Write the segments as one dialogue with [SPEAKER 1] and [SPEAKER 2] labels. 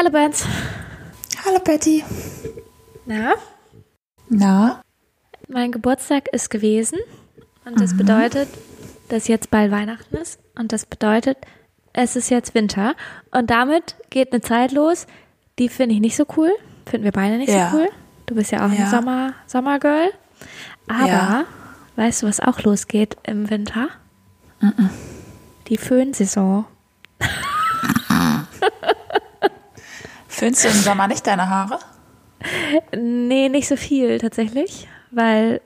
[SPEAKER 1] Hallo Benz.
[SPEAKER 2] Hallo Betty.
[SPEAKER 1] Na?
[SPEAKER 2] Na?
[SPEAKER 1] Mein Geburtstag ist gewesen und das mhm. bedeutet, dass jetzt bald Weihnachten ist und das bedeutet, es ist jetzt Winter und damit geht eine Zeit los, die finde ich nicht so cool. Finden wir beide nicht ja. so cool. Du bist ja auch ja. ein Sommer, Sommergirl. Aber ja. weißt du, was auch losgeht im Winter? Mhm. Die Föhnsaison.
[SPEAKER 2] Föhnst du im Sommer nicht deine Haare?
[SPEAKER 1] Nee, nicht so viel tatsächlich, weil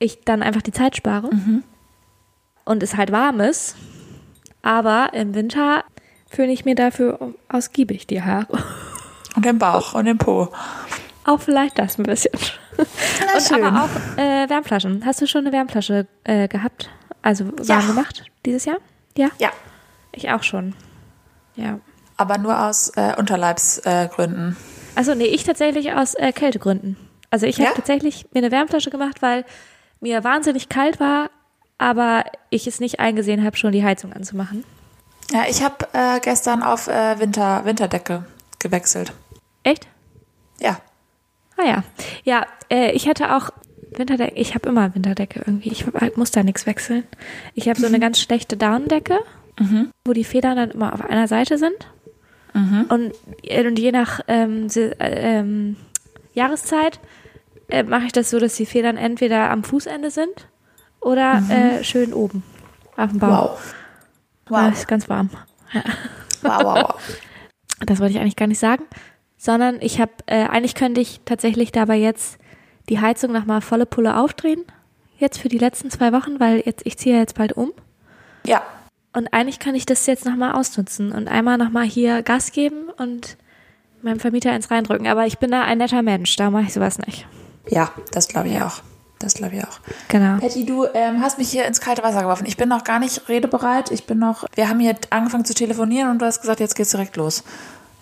[SPEAKER 1] ich dann einfach die Zeit spare mhm. und es halt warm ist. Aber im Winter föhne ich mir dafür ausgiebig die Haare.
[SPEAKER 2] Und den Bauch und den Po.
[SPEAKER 1] Auch vielleicht das ein bisschen. Na, und schön. aber auch äh, Wärmflaschen. Hast du schon eine Wärmflasche äh, gehabt? Also warm ja. gemacht dieses Jahr? Ja?
[SPEAKER 2] Ja.
[SPEAKER 1] Ich auch schon. Ja.
[SPEAKER 2] Aber nur aus äh, Unterleibsgründen.
[SPEAKER 1] Äh, also nee, ich tatsächlich aus äh, Kältegründen. Also ich habe ja? tatsächlich mir eine Wärmflasche gemacht, weil mir wahnsinnig kalt war, aber ich es nicht eingesehen habe, schon die Heizung anzumachen.
[SPEAKER 2] Ja, ich habe äh, gestern auf äh, Winter, Winterdecke gewechselt.
[SPEAKER 1] Echt?
[SPEAKER 2] Ja.
[SPEAKER 1] Ah ja. Ja, äh, ich hatte auch Winterdecke. Ich habe immer Winterdecke irgendwie. Ich muss da nichts wechseln. Ich habe so eine mhm. ganz schlechte Daunendecke, mhm. wo die Federn dann immer auf einer Seite sind. Mhm. Und, äh, und je nach ähm, äh, ähm, Jahreszeit äh, mache ich das so, dass die Federn entweder am Fußende sind oder mhm. äh, schön oben auf dem Baum. Wow. Wow. Das ist ganz warm. Ja. Wow, wow. Das wollte ich eigentlich gar nicht sagen, sondern ich habe, äh, eigentlich könnte ich tatsächlich dabei jetzt die Heizung nochmal volle Pulle aufdrehen. Jetzt für die letzten zwei Wochen, weil jetzt, ich ziehe ja jetzt bald um.
[SPEAKER 2] Ja.
[SPEAKER 1] Und eigentlich kann ich das jetzt nochmal ausnutzen und einmal nochmal hier Gas geben und meinem Vermieter ins reindrücken. Aber ich bin da ein netter Mensch, da mache ich sowas nicht.
[SPEAKER 2] Ja, das glaube ich auch. Das glaube ich auch.
[SPEAKER 1] Genau.
[SPEAKER 2] Patty, du ähm, hast mich hier ins kalte Wasser geworfen. Ich bin noch gar nicht redebereit. Ich bin noch. Wir haben hier angefangen zu telefonieren und du hast gesagt, jetzt geht's direkt los.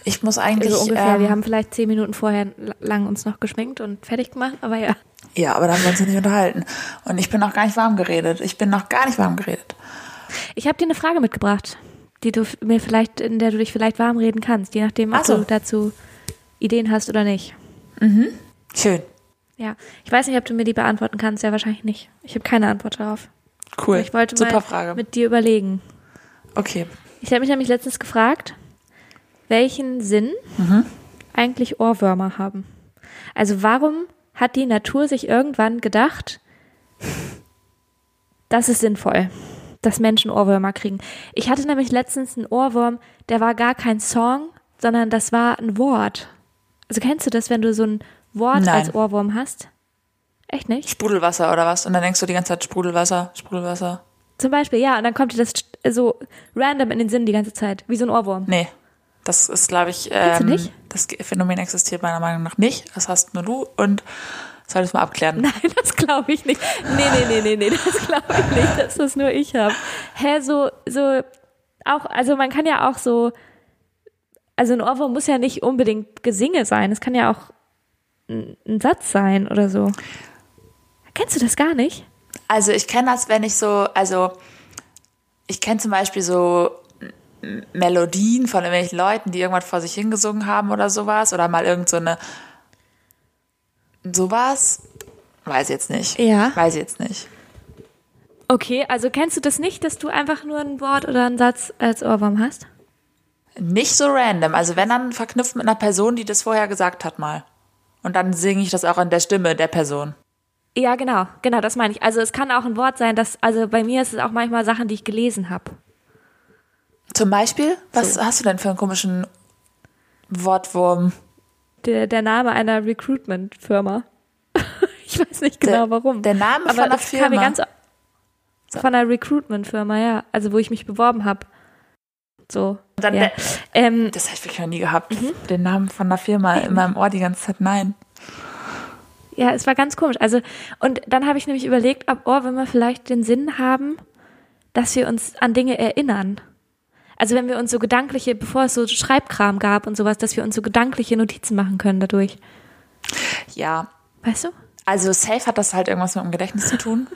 [SPEAKER 2] Ich muss eigentlich.
[SPEAKER 1] Also ungefähr. Ähm, wir haben vielleicht zehn Minuten vorher lang uns noch geschminkt und fertig gemacht, aber ja.
[SPEAKER 2] Ja, aber da haben wir uns ja nicht unterhalten. Und ich bin noch gar nicht warm geredet. Ich bin noch gar nicht warm geredet.
[SPEAKER 1] Ich habe dir eine Frage mitgebracht, die du mir vielleicht, in der du dich vielleicht warm reden kannst, je nachdem, ob so. du dazu Ideen hast oder nicht.
[SPEAKER 2] Mhm. Schön.
[SPEAKER 1] Ja, ich weiß nicht, ob du mir die beantworten kannst. Ja, wahrscheinlich nicht. Ich habe keine Antwort darauf.
[SPEAKER 2] Cool.
[SPEAKER 1] ich wollte
[SPEAKER 2] Super
[SPEAKER 1] mal
[SPEAKER 2] Frage.
[SPEAKER 1] mit dir überlegen.
[SPEAKER 2] Okay.
[SPEAKER 1] Ich habe mich nämlich letztens gefragt, welchen Sinn mhm. eigentlich Ohrwürmer haben. Also warum hat die Natur sich irgendwann gedacht, das ist sinnvoll, dass Menschen Ohrwürmer kriegen. Ich hatte nämlich letztens einen Ohrwurm, der war gar kein Song, sondern das war ein Wort. Also kennst du das, wenn du so ein Wort Nein. als Ohrwurm hast? Echt nicht?
[SPEAKER 2] Sprudelwasser oder was? Und dann denkst du die ganze Zeit Sprudelwasser, Sprudelwasser.
[SPEAKER 1] Zum Beispiel, ja, und dann kommt dir das so random in den Sinn die ganze Zeit, wie so ein Ohrwurm.
[SPEAKER 2] Nee, das ist, glaube ich, ähm, das Phänomen existiert meiner Meinung nach nicht. Das hast nur du und solltest mal abklären.
[SPEAKER 1] Nein, das glaube ich nicht. Nee, nee, nee, nee, nee, das glaube ich nicht, dass das nur ich habe. Hä, so, so, auch, also man kann ja auch so, also ein Ohrwurm muss ja nicht unbedingt Gesinge sein. Es kann ja auch ein Satz sein oder so. Kennst du das gar nicht?
[SPEAKER 2] Also ich kenne das, wenn ich so, also ich kenne zum Beispiel so Melodien von irgendwelchen Leuten, die irgendwas vor sich hingesungen haben oder sowas oder mal irgend so eine sowas. Weiß jetzt nicht.
[SPEAKER 1] Ja.
[SPEAKER 2] Weiß jetzt nicht.
[SPEAKER 1] Okay, also kennst du das nicht, dass du einfach nur ein Wort oder einen Satz als Ohrwurm hast?
[SPEAKER 2] Nicht so random. Also wenn dann verknüpft mit einer Person, die das vorher gesagt hat mal. Und dann singe ich das auch an der Stimme der Person.
[SPEAKER 1] Ja, genau, genau, das meine ich. Also es kann auch ein Wort sein, dass, also bei mir ist es auch manchmal Sachen, die ich gelesen habe.
[SPEAKER 2] Zum Beispiel? Was so. hast du denn für einen komischen Wortwurm?
[SPEAKER 1] Der, der Name einer Recruitment-Firma. ich weiß nicht genau
[SPEAKER 2] der,
[SPEAKER 1] warum.
[SPEAKER 2] Der Name Aber von einer Firma? Kam mir ganz,
[SPEAKER 1] von einer Recruitment-Firma, ja. Also wo ich mich beworben habe. So.
[SPEAKER 2] Dann
[SPEAKER 1] ja.
[SPEAKER 2] ähm, das habe ich wirklich noch nie gehabt. Mhm. Den Namen von einer Firma in meinem Ohr die ganze Zeit. Nein.
[SPEAKER 1] Ja, es war ganz komisch. Also, und dann habe ich nämlich überlegt, ob Ohrwürmer vielleicht den Sinn haben, dass wir uns an Dinge erinnern. Also wenn wir uns so gedankliche, bevor es so Schreibkram gab und sowas, dass wir uns so gedankliche Notizen machen können dadurch.
[SPEAKER 2] Ja.
[SPEAKER 1] Weißt du?
[SPEAKER 2] Also safe hat das halt irgendwas mit dem Gedächtnis zu tun.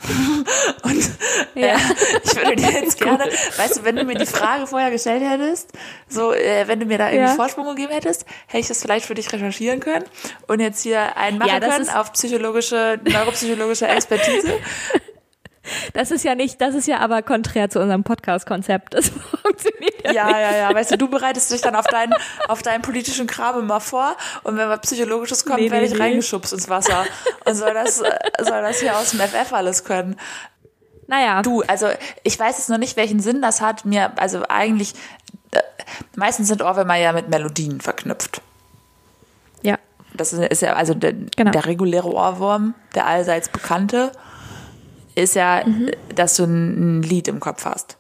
[SPEAKER 2] Und äh, ich würde dir jetzt gerne, weißt du, wenn du mir die Frage vorher gestellt hättest, so äh, wenn du mir da irgendwie
[SPEAKER 1] Ja.
[SPEAKER 2] Vorsprung gegeben hättest, hätte ich das vielleicht für dich recherchieren können und jetzt hier einen machen
[SPEAKER 1] Ja,
[SPEAKER 2] können auf psychologische, neuropsychologische Expertise.
[SPEAKER 1] Das ist ja nicht, das ist ja aber konträr zu unserem Podcast-Konzept. Das funktioniert ja,
[SPEAKER 2] Ja,
[SPEAKER 1] nicht.
[SPEAKER 2] ja, ja. Weißt du, du bereitest dich dann auf deinen, auf deinen politischen Kram immer vor und wenn was Psychologisches kommt,
[SPEAKER 1] Nee,
[SPEAKER 2] werde
[SPEAKER 1] nee,
[SPEAKER 2] ich
[SPEAKER 1] nee.
[SPEAKER 2] reingeschubst ins Wasser und soll das, soll das hier aus dem FF alles können.
[SPEAKER 1] Naja,
[SPEAKER 2] Du, also ich weiß jetzt noch nicht, welchen Sinn das hat. Mir, also eigentlich, äh, meistens sind Ohrwürmer ja mit Melodien verknüpft.
[SPEAKER 1] ja.
[SPEAKER 2] Das ist, ist ja, also der,
[SPEAKER 1] Genau.
[SPEAKER 2] der reguläre Ohrwurm, der allseits bekannte, ist ja,
[SPEAKER 1] Mhm.
[SPEAKER 2] dass du ein, Lied im Kopf hast.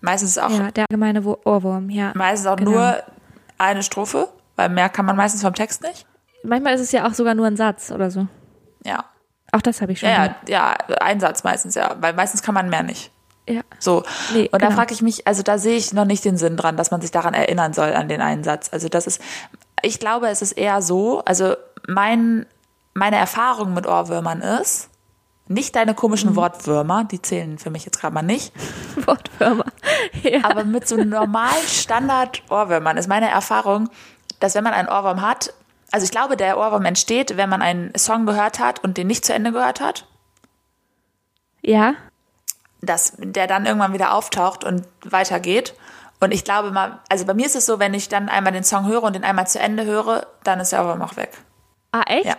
[SPEAKER 2] Meistens ist auch,
[SPEAKER 1] Ja, der allgemeine Ohrwurm, ja.
[SPEAKER 2] meistens auch
[SPEAKER 1] Genau.
[SPEAKER 2] nur eine Strophe, weil mehr kann man meistens vom Text nicht.
[SPEAKER 1] Manchmal ist es ja auch sogar nur ein Satz oder so.
[SPEAKER 2] Ja.
[SPEAKER 1] Auch das habe ich schon.
[SPEAKER 2] Ja, ja, ja, ein Satz meistens, ja. Weil meistens kann man mehr nicht.
[SPEAKER 1] ja.
[SPEAKER 2] So.
[SPEAKER 1] Nee,
[SPEAKER 2] und da
[SPEAKER 1] genau.
[SPEAKER 2] frage ich mich, also da sehe ich noch nicht den Sinn dran, dass man sich daran erinnern soll, an den einen Satz. Also das ist, ich glaube, es ist eher so, also mein, meine Erfahrung mit Ohrwürmern ist, nicht deine
[SPEAKER 1] Mhm.
[SPEAKER 2] komischen Wortwürmer, die zählen für mich jetzt gerade mal nicht,
[SPEAKER 1] Wortwürmer. Ja.
[SPEAKER 2] aber mit so normalen Standard-Ohrwürmern ist meine Erfahrung, dass wenn man einen Ohrwurm hat, also ich glaube, der Ohrwurm entsteht, wenn man einen Song gehört hat und den nicht zu Ende gehört hat.
[SPEAKER 1] ja.
[SPEAKER 2] dass der dann irgendwann wieder auftaucht und weitergeht. Und ich glaube mal, also bei mir ist es so, wenn ich dann einmal den Song höre und den einmal zu Ende höre, dann ist der Ohrwurm auch weg.
[SPEAKER 1] Ah, echt?
[SPEAKER 2] Ja.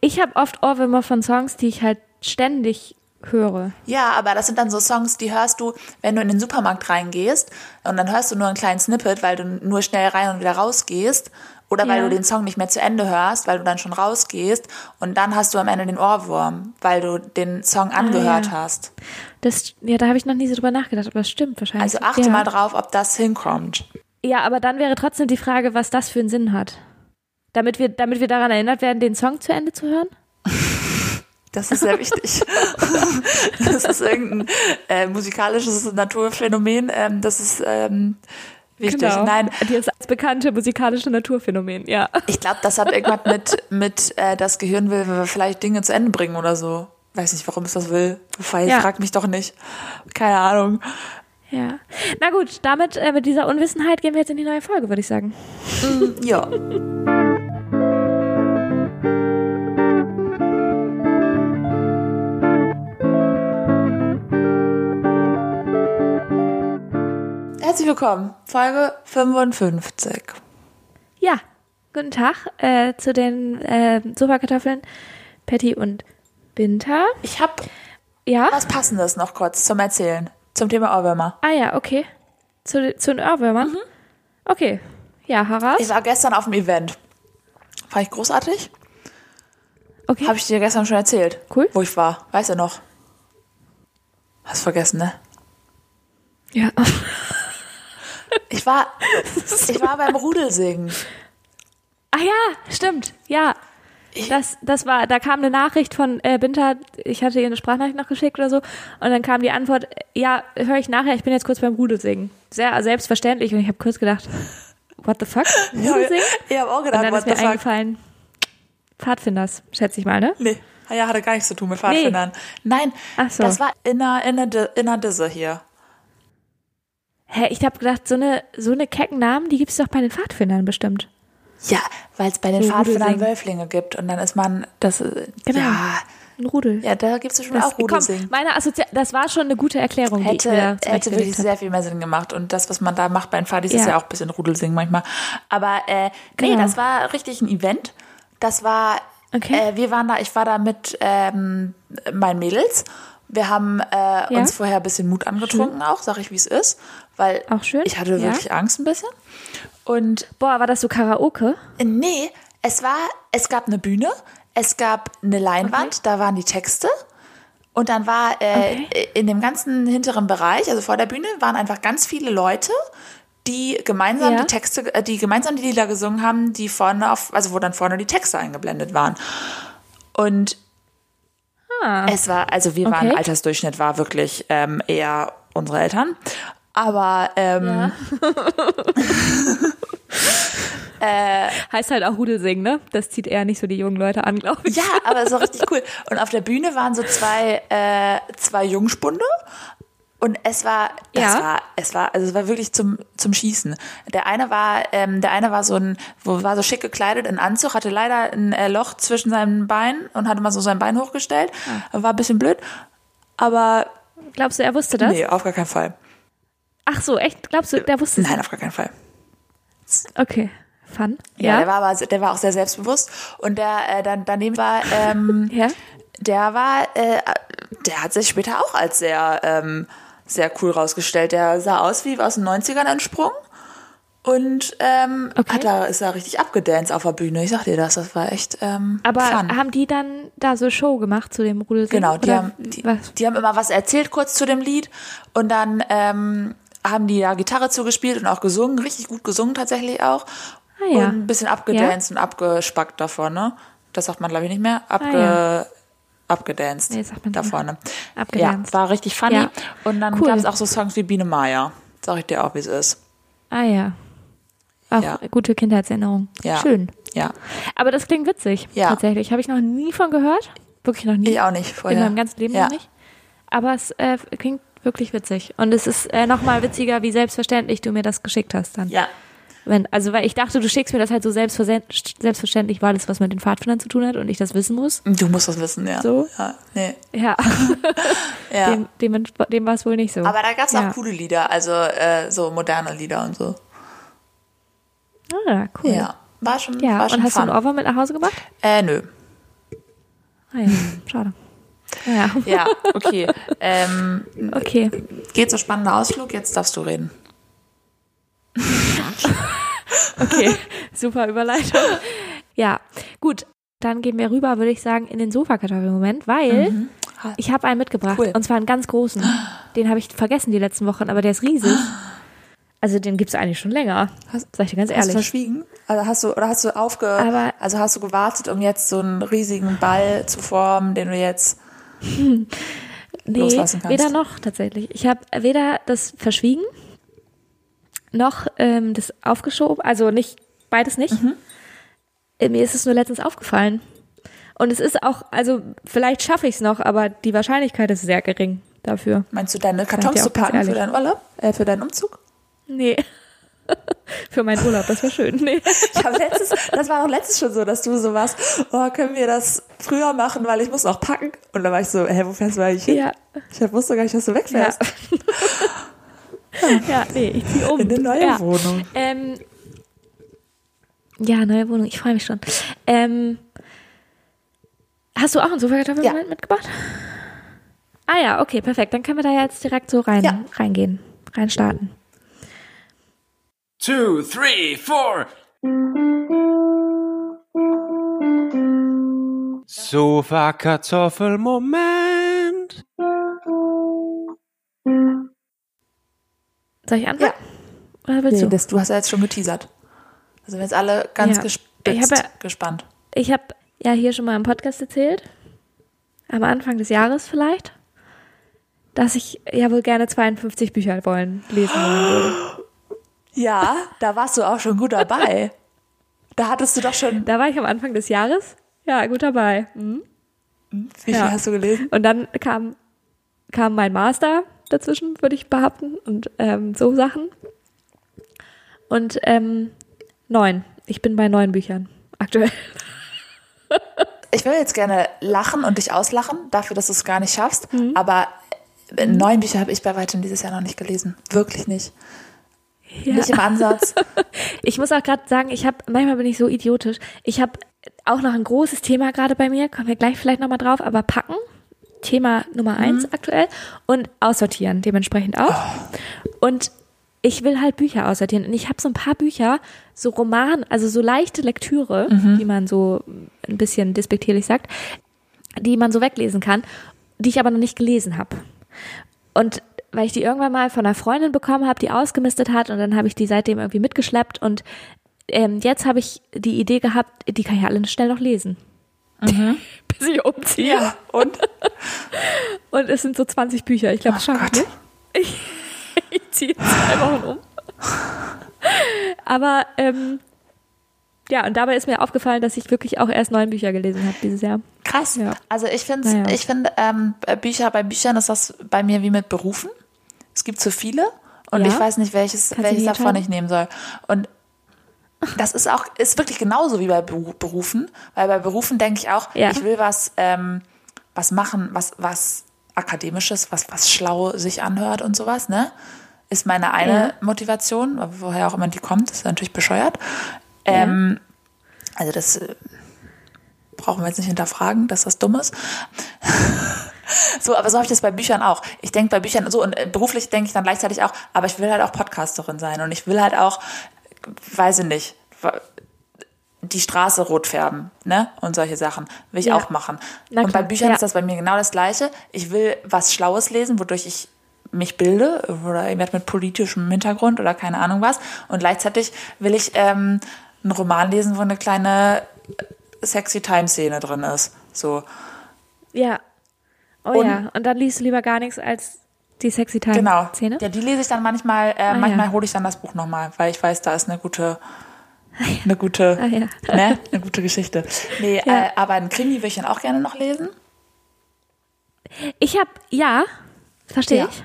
[SPEAKER 1] Ich habe oft Ohrwürmer von Songs, die ich halt ständig höre.
[SPEAKER 2] Ja, aber das sind dann so Songs, die hörst du, wenn du in den Supermarkt reingehst und dann hörst du nur einen kleinen Snippet, weil du nur schnell rein und wieder rausgehst. Oder weil
[SPEAKER 1] Ja.
[SPEAKER 2] du den Song nicht mehr zu Ende hörst, weil du dann schon rausgehst und dann hast du am Ende den Ohrwurm, weil du den Song angehört
[SPEAKER 1] Ah, ja.
[SPEAKER 2] hast.
[SPEAKER 1] Das, ja, da habe ich noch nie so drüber nachgedacht, aber das stimmt wahrscheinlich.
[SPEAKER 2] Also achte
[SPEAKER 1] ja.
[SPEAKER 2] mal drauf, ob das hinkommt.
[SPEAKER 1] Ja, aber dann wäre trotzdem die Frage, was das für einen Sinn hat. Damit wir, damit wir daran erinnert werden, den Song zu Ende zu hören?
[SPEAKER 2] Das ist sehr wichtig. das ist irgendein äh, musikalisches Naturphänomen. Ähm, das ist ähm, wichtig.
[SPEAKER 1] Genau.
[SPEAKER 2] Nein,
[SPEAKER 1] Das bekannte musikalische Naturphänomen, ja.
[SPEAKER 2] ich glaube, das hat irgendwas mit, mit äh, das Gehirn will vielleicht Dinge zu Ende bringen oder so. Weiß nicht, warum es das will. Frag
[SPEAKER 1] Ja.
[SPEAKER 2] frag mich doch nicht. Keine Ahnung.
[SPEAKER 1] Ja. Na gut, damit, äh, mit dieser Unwissenheit gehen wir jetzt in die neue Folge, würde ich sagen.
[SPEAKER 2] Ja. Herzlich willkommen, Folge 55.
[SPEAKER 1] Ja, guten Tag äh, zu den äh, Superkartoffeln Patty und Binta.
[SPEAKER 2] Ich habe
[SPEAKER 1] Ja?
[SPEAKER 2] was Passendes noch kurz zum Erzählen, zum Thema Ohrwürmer.
[SPEAKER 1] Ah ja, okay. Zu, zu den Ohrwürmern? Okay. Ja, heraus.
[SPEAKER 2] Ich war gestern auf dem Event. Fand ich großartig.
[SPEAKER 1] Okay.
[SPEAKER 2] Habe ich dir gestern schon erzählt.
[SPEAKER 1] Cool.
[SPEAKER 2] Wo ich war. Weißt du noch? Hast vergessen, ne?
[SPEAKER 1] ja.
[SPEAKER 2] Ich war, ich war beim Rudelsingen.
[SPEAKER 1] Ah ja, stimmt. Ja. Das, das war, da kam eine Nachricht von äh, Binta, ich hatte ihr eine Sprachnachricht noch geschickt oder so, und dann kam die Antwort, ja, höre ich nachher, ich bin jetzt kurz beim Rudelsingen. Sehr selbstverständlich und ich habe kurz gedacht, what the fuck? Rudelsingen?
[SPEAKER 2] Ich habe auch
[SPEAKER 1] Und
[SPEAKER 2] gedacht,
[SPEAKER 1] dann
[SPEAKER 2] what
[SPEAKER 1] ist mir
[SPEAKER 2] the fuck.
[SPEAKER 1] eingefallen, Pfadfinders, schätze ich mal, ne?
[SPEAKER 2] Nee, ja, hatte gar nichts zu tun mit Pfadfindern. Nein,
[SPEAKER 1] Ach so.
[SPEAKER 2] das war in in einer Disse hier.
[SPEAKER 1] Hä, ich habe gedacht, so eine, so eine kecken Namen, die gibt's doch bei den Pfadfindern bestimmt.
[SPEAKER 2] Ja, weil es bei den
[SPEAKER 1] So
[SPEAKER 2] Pfadfindern. Wölflinge gibt und dann ist man, das, äh,
[SPEAKER 1] Genau.
[SPEAKER 2] ja,
[SPEAKER 1] Ein Rudel.
[SPEAKER 2] ja, da gibt es schon
[SPEAKER 1] Das,
[SPEAKER 2] auch Rudelsingen.
[SPEAKER 1] komm, meine Assozi das war schon eine gute Erklärung, die
[SPEAKER 2] hätte,
[SPEAKER 1] da
[SPEAKER 2] hätte wirklich sehr viel mehr Sinn gemacht. Und das, was man da macht bei den Fadis, ist
[SPEAKER 1] Ja.
[SPEAKER 2] ja auch ein bisschen Rudelsingen manchmal. Aber äh, nee,
[SPEAKER 1] Genau.
[SPEAKER 2] das war richtig ein Event. Das war,
[SPEAKER 1] Okay.
[SPEAKER 2] äh, wir waren da, ich war da mit ähm, meinen Mädels. Wir haben äh, uns vorher ein bisschen Mut angetrunken auch, sag ich, wie es ist. Weil
[SPEAKER 1] Auch schön,
[SPEAKER 2] ich hatte
[SPEAKER 1] ja.
[SPEAKER 2] wirklich Angst ein bisschen. Und
[SPEAKER 1] Boah, war das so Karaoke?
[SPEAKER 2] äh, nee, es war, es gab eine Bühne, es gab eine Leinwand, da waren die Texte. Und dann war äh,
[SPEAKER 1] Okay.
[SPEAKER 2] in dem ganzen hinteren Bereich, also vor der Bühne, waren einfach ganz viele Leute, die gemeinsam
[SPEAKER 1] Ja.
[SPEAKER 2] die Texte, äh, die gemeinsam die Lieder gesungen haben, die vorne auf, also wo dann vorne die Texte eingeblendet waren. Und
[SPEAKER 1] Ah.
[SPEAKER 2] es war, also wir waren,
[SPEAKER 1] Okay.
[SPEAKER 2] Altersdurchschnitt war wirklich ähm, eher unsere Eltern. Aber ähm,
[SPEAKER 1] Äh, heißt halt auch Rudelsingen, ne? Das zieht eher nicht so die jungen Leute an, glaube ich.
[SPEAKER 2] Ja, aber auch richtig cool. Und auf der Bühne waren so zwei, äh, zwei Jungspunde. Und es war, das
[SPEAKER 1] Ja.
[SPEAKER 2] war, es war, also es war wirklich zum, zum Schießen. Der eine war, ähm, der eine war so ein, wo war so schick gekleidet in Anzug, hatte leider ein äh, Loch zwischen seinen Beinen und hatte mal so sein Bein hochgestellt. War ein bisschen blöd. Aber
[SPEAKER 1] Glaubst du, er wusste das?
[SPEAKER 2] nee, auf gar keinen Fall.
[SPEAKER 1] Ach so, echt? Glaubst du, der wusste es?
[SPEAKER 2] Nein, auf gar keinen Fall.
[SPEAKER 1] Okay. Fun.
[SPEAKER 2] Ja,
[SPEAKER 1] Ja.
[SPEAKER 2] der war aber, der war auch sehr selbstbewusst. Und der äh, dann daneben war, ähm,
[SPEAKER 1] Ja?
[SPEAKER 2] der war, äh, der hat sich später auch als sehr, ähm, sehr cool rausgestellt. Der sah aus wie aus den 90ern entsprungen. Und ähm,
[SPEAKER 1] Okay.
[SPEAKER 2] hat da, ist da richtig abgedanced auf der Bühne. Ich sag dir das, das war echt ähm,
[SPEAKER 1] Aber
[SPEAKER 2] fun.
[SPEAKER 1] haben die dann da so Show gemacht zu dem Rudelsingen?
[SPEAKER 2] Genau, die haben, die, die haben immer was erzählt kurz zu dem Lied und dann ähm, haben die da Gitarre zugespielt und auch gesungen, richtig gut gesungen tatsächlich auch.
[SPEAKER 1] Ah, ja.
[SPEAKER 2] Und ein bisschen abgedanced und abgespackt davon, ne? Das sagt man, glaube ich, nicht mehr. Abge,
[SPEAKER 1] Ah,
[SPEAKER 2] Abgedanced
[SPEAKER 1] Nee, sagt man
[SPEAKER 2] da vorne.
[SPEAKER 1] Abgedanced.
[SPEAKER 2] Ja, war richtig funny.
[SPEAKER 1] Ja.
[SPEAKER 2] Und dann
[SPEAKER 1] Cool.
[SPEAKER 2] gab es auch so Songs wie Biene Maya. Sag ich dir auch, wie es ist.
[SPEAKER 1] Ah ja. Auch
[SPEAKER 2] Ja.
[SPEAKER 1] gute Kindheitserinnerung.
[SPEAKER 2] Ja.
[SPEAKER 1] Schön.
[SPEAKER 2] Ja.
[SPEAKER 1] Aber das klingt witzig.
[SPEAKER 2] Ja.
[SPEAKER 1] Tatsächlich. Habe ich noch nie von gehört. Wirklich noch nie.
[SPEAKER 2] Ich auch nicht
[SPEAKER 1] In
[SPEAKER 2] vorher.
[SPEAKER 1] meinem ganzen Leben
[SPEAKER 2] ja.
[SPEAKER 1] noch nicht. Aber es äh, klingt wirklich witzig. Und es ist äh, nochmal witziger, wie selbstverständlich du mir das geschickt hast dann.
[SPEAKER 2] Ja.
[SPEAKER 1] Wenn, also, weil ich dachte, du schickst mir das halt so selbstverständlich, weil es was mit den Pfadfindern zu tun hat und ich das wissen muss.
[SPEAKER 2] Du musst das wissen, ja.
[SPEAKER 1] So?
[SPEAKER 2] Ja, nee.
[SPEAKER 1] Ja,
[SPEAKER 2] ja.
[SPEAKER 1] dem, dem, dem war es wohl nicht so.
[SPEAKER 2] Aber da gab es
[SPEAKER 1] ja.
[SPEAKER 2] auch coole Lieder, also äh, so moderne Lieder und so.
[SPEAKER 1] Ah, cool.
[SPEAKER 2] Ja. War schon,
[SPEAKER 1] Ja,
[SPEAKER 2] war schon
[SPEAKER 1] und hast
[SPEAKER 2] fun.
[SPEAKER 1] du einen Ohrwurm mit nach Hause gebracht?
[SPEAKER 2] Äh, nö.
[SPEAKER 1] Ah ja, schade. Ja,
[SPEAKER 2] Ja, okay. ähm,
[SPEAKER 1] okay.
[SPEAKER 2] geht so spannender Ausflug, jetzt darfst du reden.
[SPEAKER 1] Okay, super Überleitung. Ja, gut. Dann gehen wir rüber, würde ich sagen, in den Sofakartoffelmoment, weil ich habe einen mitgebracht.
[SPEAKER 2] Cool.
[SPEAKER 1] Und zwar einen ganz großen. Den habe ich vergessen die letzten Wochen, aber der ist riesig. Also den gibt's eigentlich schon länger.
[SPEAKER 2] Hast-
[SPEAKER 1] Sag ich dir ganz
[SPEAKER 2] Hast du
[SPEAKER 1] ehrlich.
[SPEAKER 2] verschwiegen? Also hast du, oder hast du aufge,
[SPEAKER 1] Aber-
[SPEAKER 2] also hast du gewartet, um jetzt so einen riesigen Ball zu formen, den du jetzt,
[SPEAKER 1] Nee,
[SPEAKER 2] loslassen kannst.
[SPEAKER 1] weder noch tatsächlich. Ich habe weder das verschwiegen, noch ähm, das aufgeschoben. Also nicht, beides nicht.
[SPEAKER 2] Mhm.
[SPEAKER 1] Äh, Mir ist es nur letztens aufgefallen. Und es ist auch, also vielleicht schaffe ich es noch, aber die Wahrscheinlichkeit ist sehr gering dafür.
[SPEAKER 2] meinst du deine Kartons zu packen für deinen Urlaub, äh, für deinen Umzug?
[SPEAKER 1] Nee. Für meinen Urlaub, das wäre schön. Nee.
[SPEAKER 2] Ich habe letztens, das war auch letztens schon so, dass du so warst, oh, können wir das früher machen, weil ich muss noch packen. Und dann war ich so, hä, wo fährst du eigentlich hin?
[SPEAKER 1] Ja.
[SPEAKER 2] Ich wusste gar nicht, dass du
[SPEAKER 1] Ja.
[SPEAKER 2] wegfährst.
[SPEAKER 1] ja, nee, ich ziehe um.
[SPEAKER 2] In eine neue
[SPEAKER 1] ja.
[SPEAKER 2] Wohnung.
[SPEAKER 1] Ähm, ja, neue Wohnung, ich freue mich schon. Ähm, hast du auch einen Sofakartoffelmoment
[SPEAKER 2] Ja.
[SPEAKER 1] mitgebracht? Ah ja, okay, perfekt. Dann können wir da jetzt direkt so rein,
[SPEAKER 2] Ja.
[SPEAKER 1] reingehen, reinstarten.
[SPEAKER 3] Two, three, four. Sofa Kartoffelmoment.
[SPEAKER 1] Soll ich anfangen?
[SPEAKER 2] Ja.
[SPEAKER 1] Oder willst
[SPEAKER 2] Nee,
[SPEAKER 1] du?
[SPEAKER 2] das, du hast ja jetzt schon geteasert. Also wir sind jetzt alle ganz
[SPEAKER 1] Ja.
[SPEAKER 2] gespitzt,
[SPEAKER 1] Ich hab ja-
[SPEAKER 2] gespannt.
[SPEAKER 1] Ich habe ja hier schon mal im Podcast erzählt, am Anfang des Jahres vielleicht, dass ich ja wohl gerne 52 Bücher wollen, lesen wollen würde.
[SPEAKER 2] Ja, da warst du auch schon gut dabei. Da hattest du doch schon.
[SPEAKER 1] Da war ich am Anfang des Jahres, ja, gut dabei. Mhm.
[SPEAKER 2] Wie viel
[SPEAKER 1] Ja.
[SPEAKER 2] hast du gelesen?
[SPEAKER 1] Und dann kam, kam mein Master dazwischen, würde ich behaupten, und ähm, so Sachen. Und ähm, neun. Ich bin bei neun Büchern aktuell.
[SPEAKER 2] Ich will jetzt gerne lachen und dich auslachen, dafür, dass du es gar nicht schaffst.
[SPEAKER 1] Mhm.
[SPEAKER 2] Aber äh, neun Bücher habe ich bei weitem dieses Jahr noch nicht gelesen. Wirklich nicht.
[SPEAKER 1] Ja.
[SPEAKER 2] Nicht im Ansatz.
[SPEAKER 1] Ich muss auch gerade sagen, ich habe, manchmal bin ich so idiotisch. Ich habe auch noch ein großes Thema gerade bei mir, kommen wir gleich vielleicht nochmal drauf, aber packen, Thema Nummer eins aktuell und aussortieren dementsprechend auch. Und ich will halt Bücher aussortieren. Und ich habe so ein paar Bücher, so Roman, also so leichte Lektüre, wie man so ein bisschen despektierlich sagt, die man so weglesen kann, die ich aber noch nicht gelesen habe. Und weil ich die irgendwann mal von einer Freundin bekommen habe, die ausgemistet hat und dann habe ich die seitdem irgendwie mitgeschleppt und ähm, jetzt habe ich die Idee gehabt, die kann ich alle schnell noch lesen. Bis ich umziehe.
[SPEAKER 2] ja. Und?
[SPEAKER 1] Und es sind so 20 Bücher. Ich glaube, das schaffe ich nicht. Ich, ich ziehe zwei Wochen um. Aber ähm, Ja, und dabei ist mir aufgefallen, dass ich wirklich auch erst neun Bücher gelesen habe dieses Jahr.
[SPEAKER 2] Krass.
[SPEAKER 1] Ja.
[SPEAKER 2] Also ich finde,
[SPEAKER 1] Naja.
[SPEAKER 2] ich finde ähm, Bücher bei Büchern ist das bei mir wie mit Berufen. Es gibt zu viele und
[SPEAKER 1] Ja.
[SPEAKER 2] ich weiß nicht, welches,
[SPEAKER 1] Kannst
[SPEAKER 2] welches davon
[SPEAKER 1] entscheiden?
[SPEAKER 2] ich nehmen soll. Und das ist auch, ist wirklich genauso wie bei Beru- Berufen, weil bei Berufen denke ich auch,
[SPEAKER 1] Ja.
[SPEAKER 2] ich will was, ähm, was machen, was, was akademisches, was, was schlau sich anhört und sowas, ne? Ist meine eine
[SPEAKER 1] Ja.
[SPEAKER 2] Motivation, woher auch immer die kommt, ist natürlich bescheuert. Ähm, also das äh, brauchen wir jetzt nicht hinterfragen, dass das dumm ist. so, aber so habe ich das bei Büchern auch. Ich denke bei Büchern so und äh, beruflich denke ich dann gleichzeitig auch, aber ich will halt auch Podcasterin sein und ich will halt auch, weiß ich nicht, die Straße rot färben, ne? Und solche Sachen will ich
[SPEAKER 1] Ja.
[SPEAKER 2] auch machen. Und bei Büchern
[SPEAKER 1] ja.
[SPEAKER 2] ist das bei mir genau das Gleiche. Ich will was Schlaues lesen, wodurch ich mich bilde oder jemand mit politischem Hintergrund oder keine Ahnung was. Und gleichzeitig will ich ähm, einen Roman lesen, wo eine kleine sexy Time-Szene drin ist. So,
[SPEAKER 1] Ja. Oh
[SPEAKER 2] Und-
[SPEAKER 1] ja. Und dann liest du lieber gar nichts als die sexy time
[SPEAKER 2] genau. Ja, die lese ich dann manchmal, äh,
[SPEAKER 1] Ah,
[SPEAKER 2] manchmal
[SPEAKER 1] ja.
[SPEAKER 2] hole ich dann das Buch nochmal, weil ich weiß, da ist eine gute, eine gute,
[SPEAKER 1] Ah, ja.
[SPEAKER 2] ne, eine gute Geschichte. Nee,
[SPEAKER 1] Ja.
[SPEAKER 2] äh, aber ein Krimi würde ich dann auch gerne noch lesen.
[SPEAKER 1] Ich habe, ja, verstehe ich.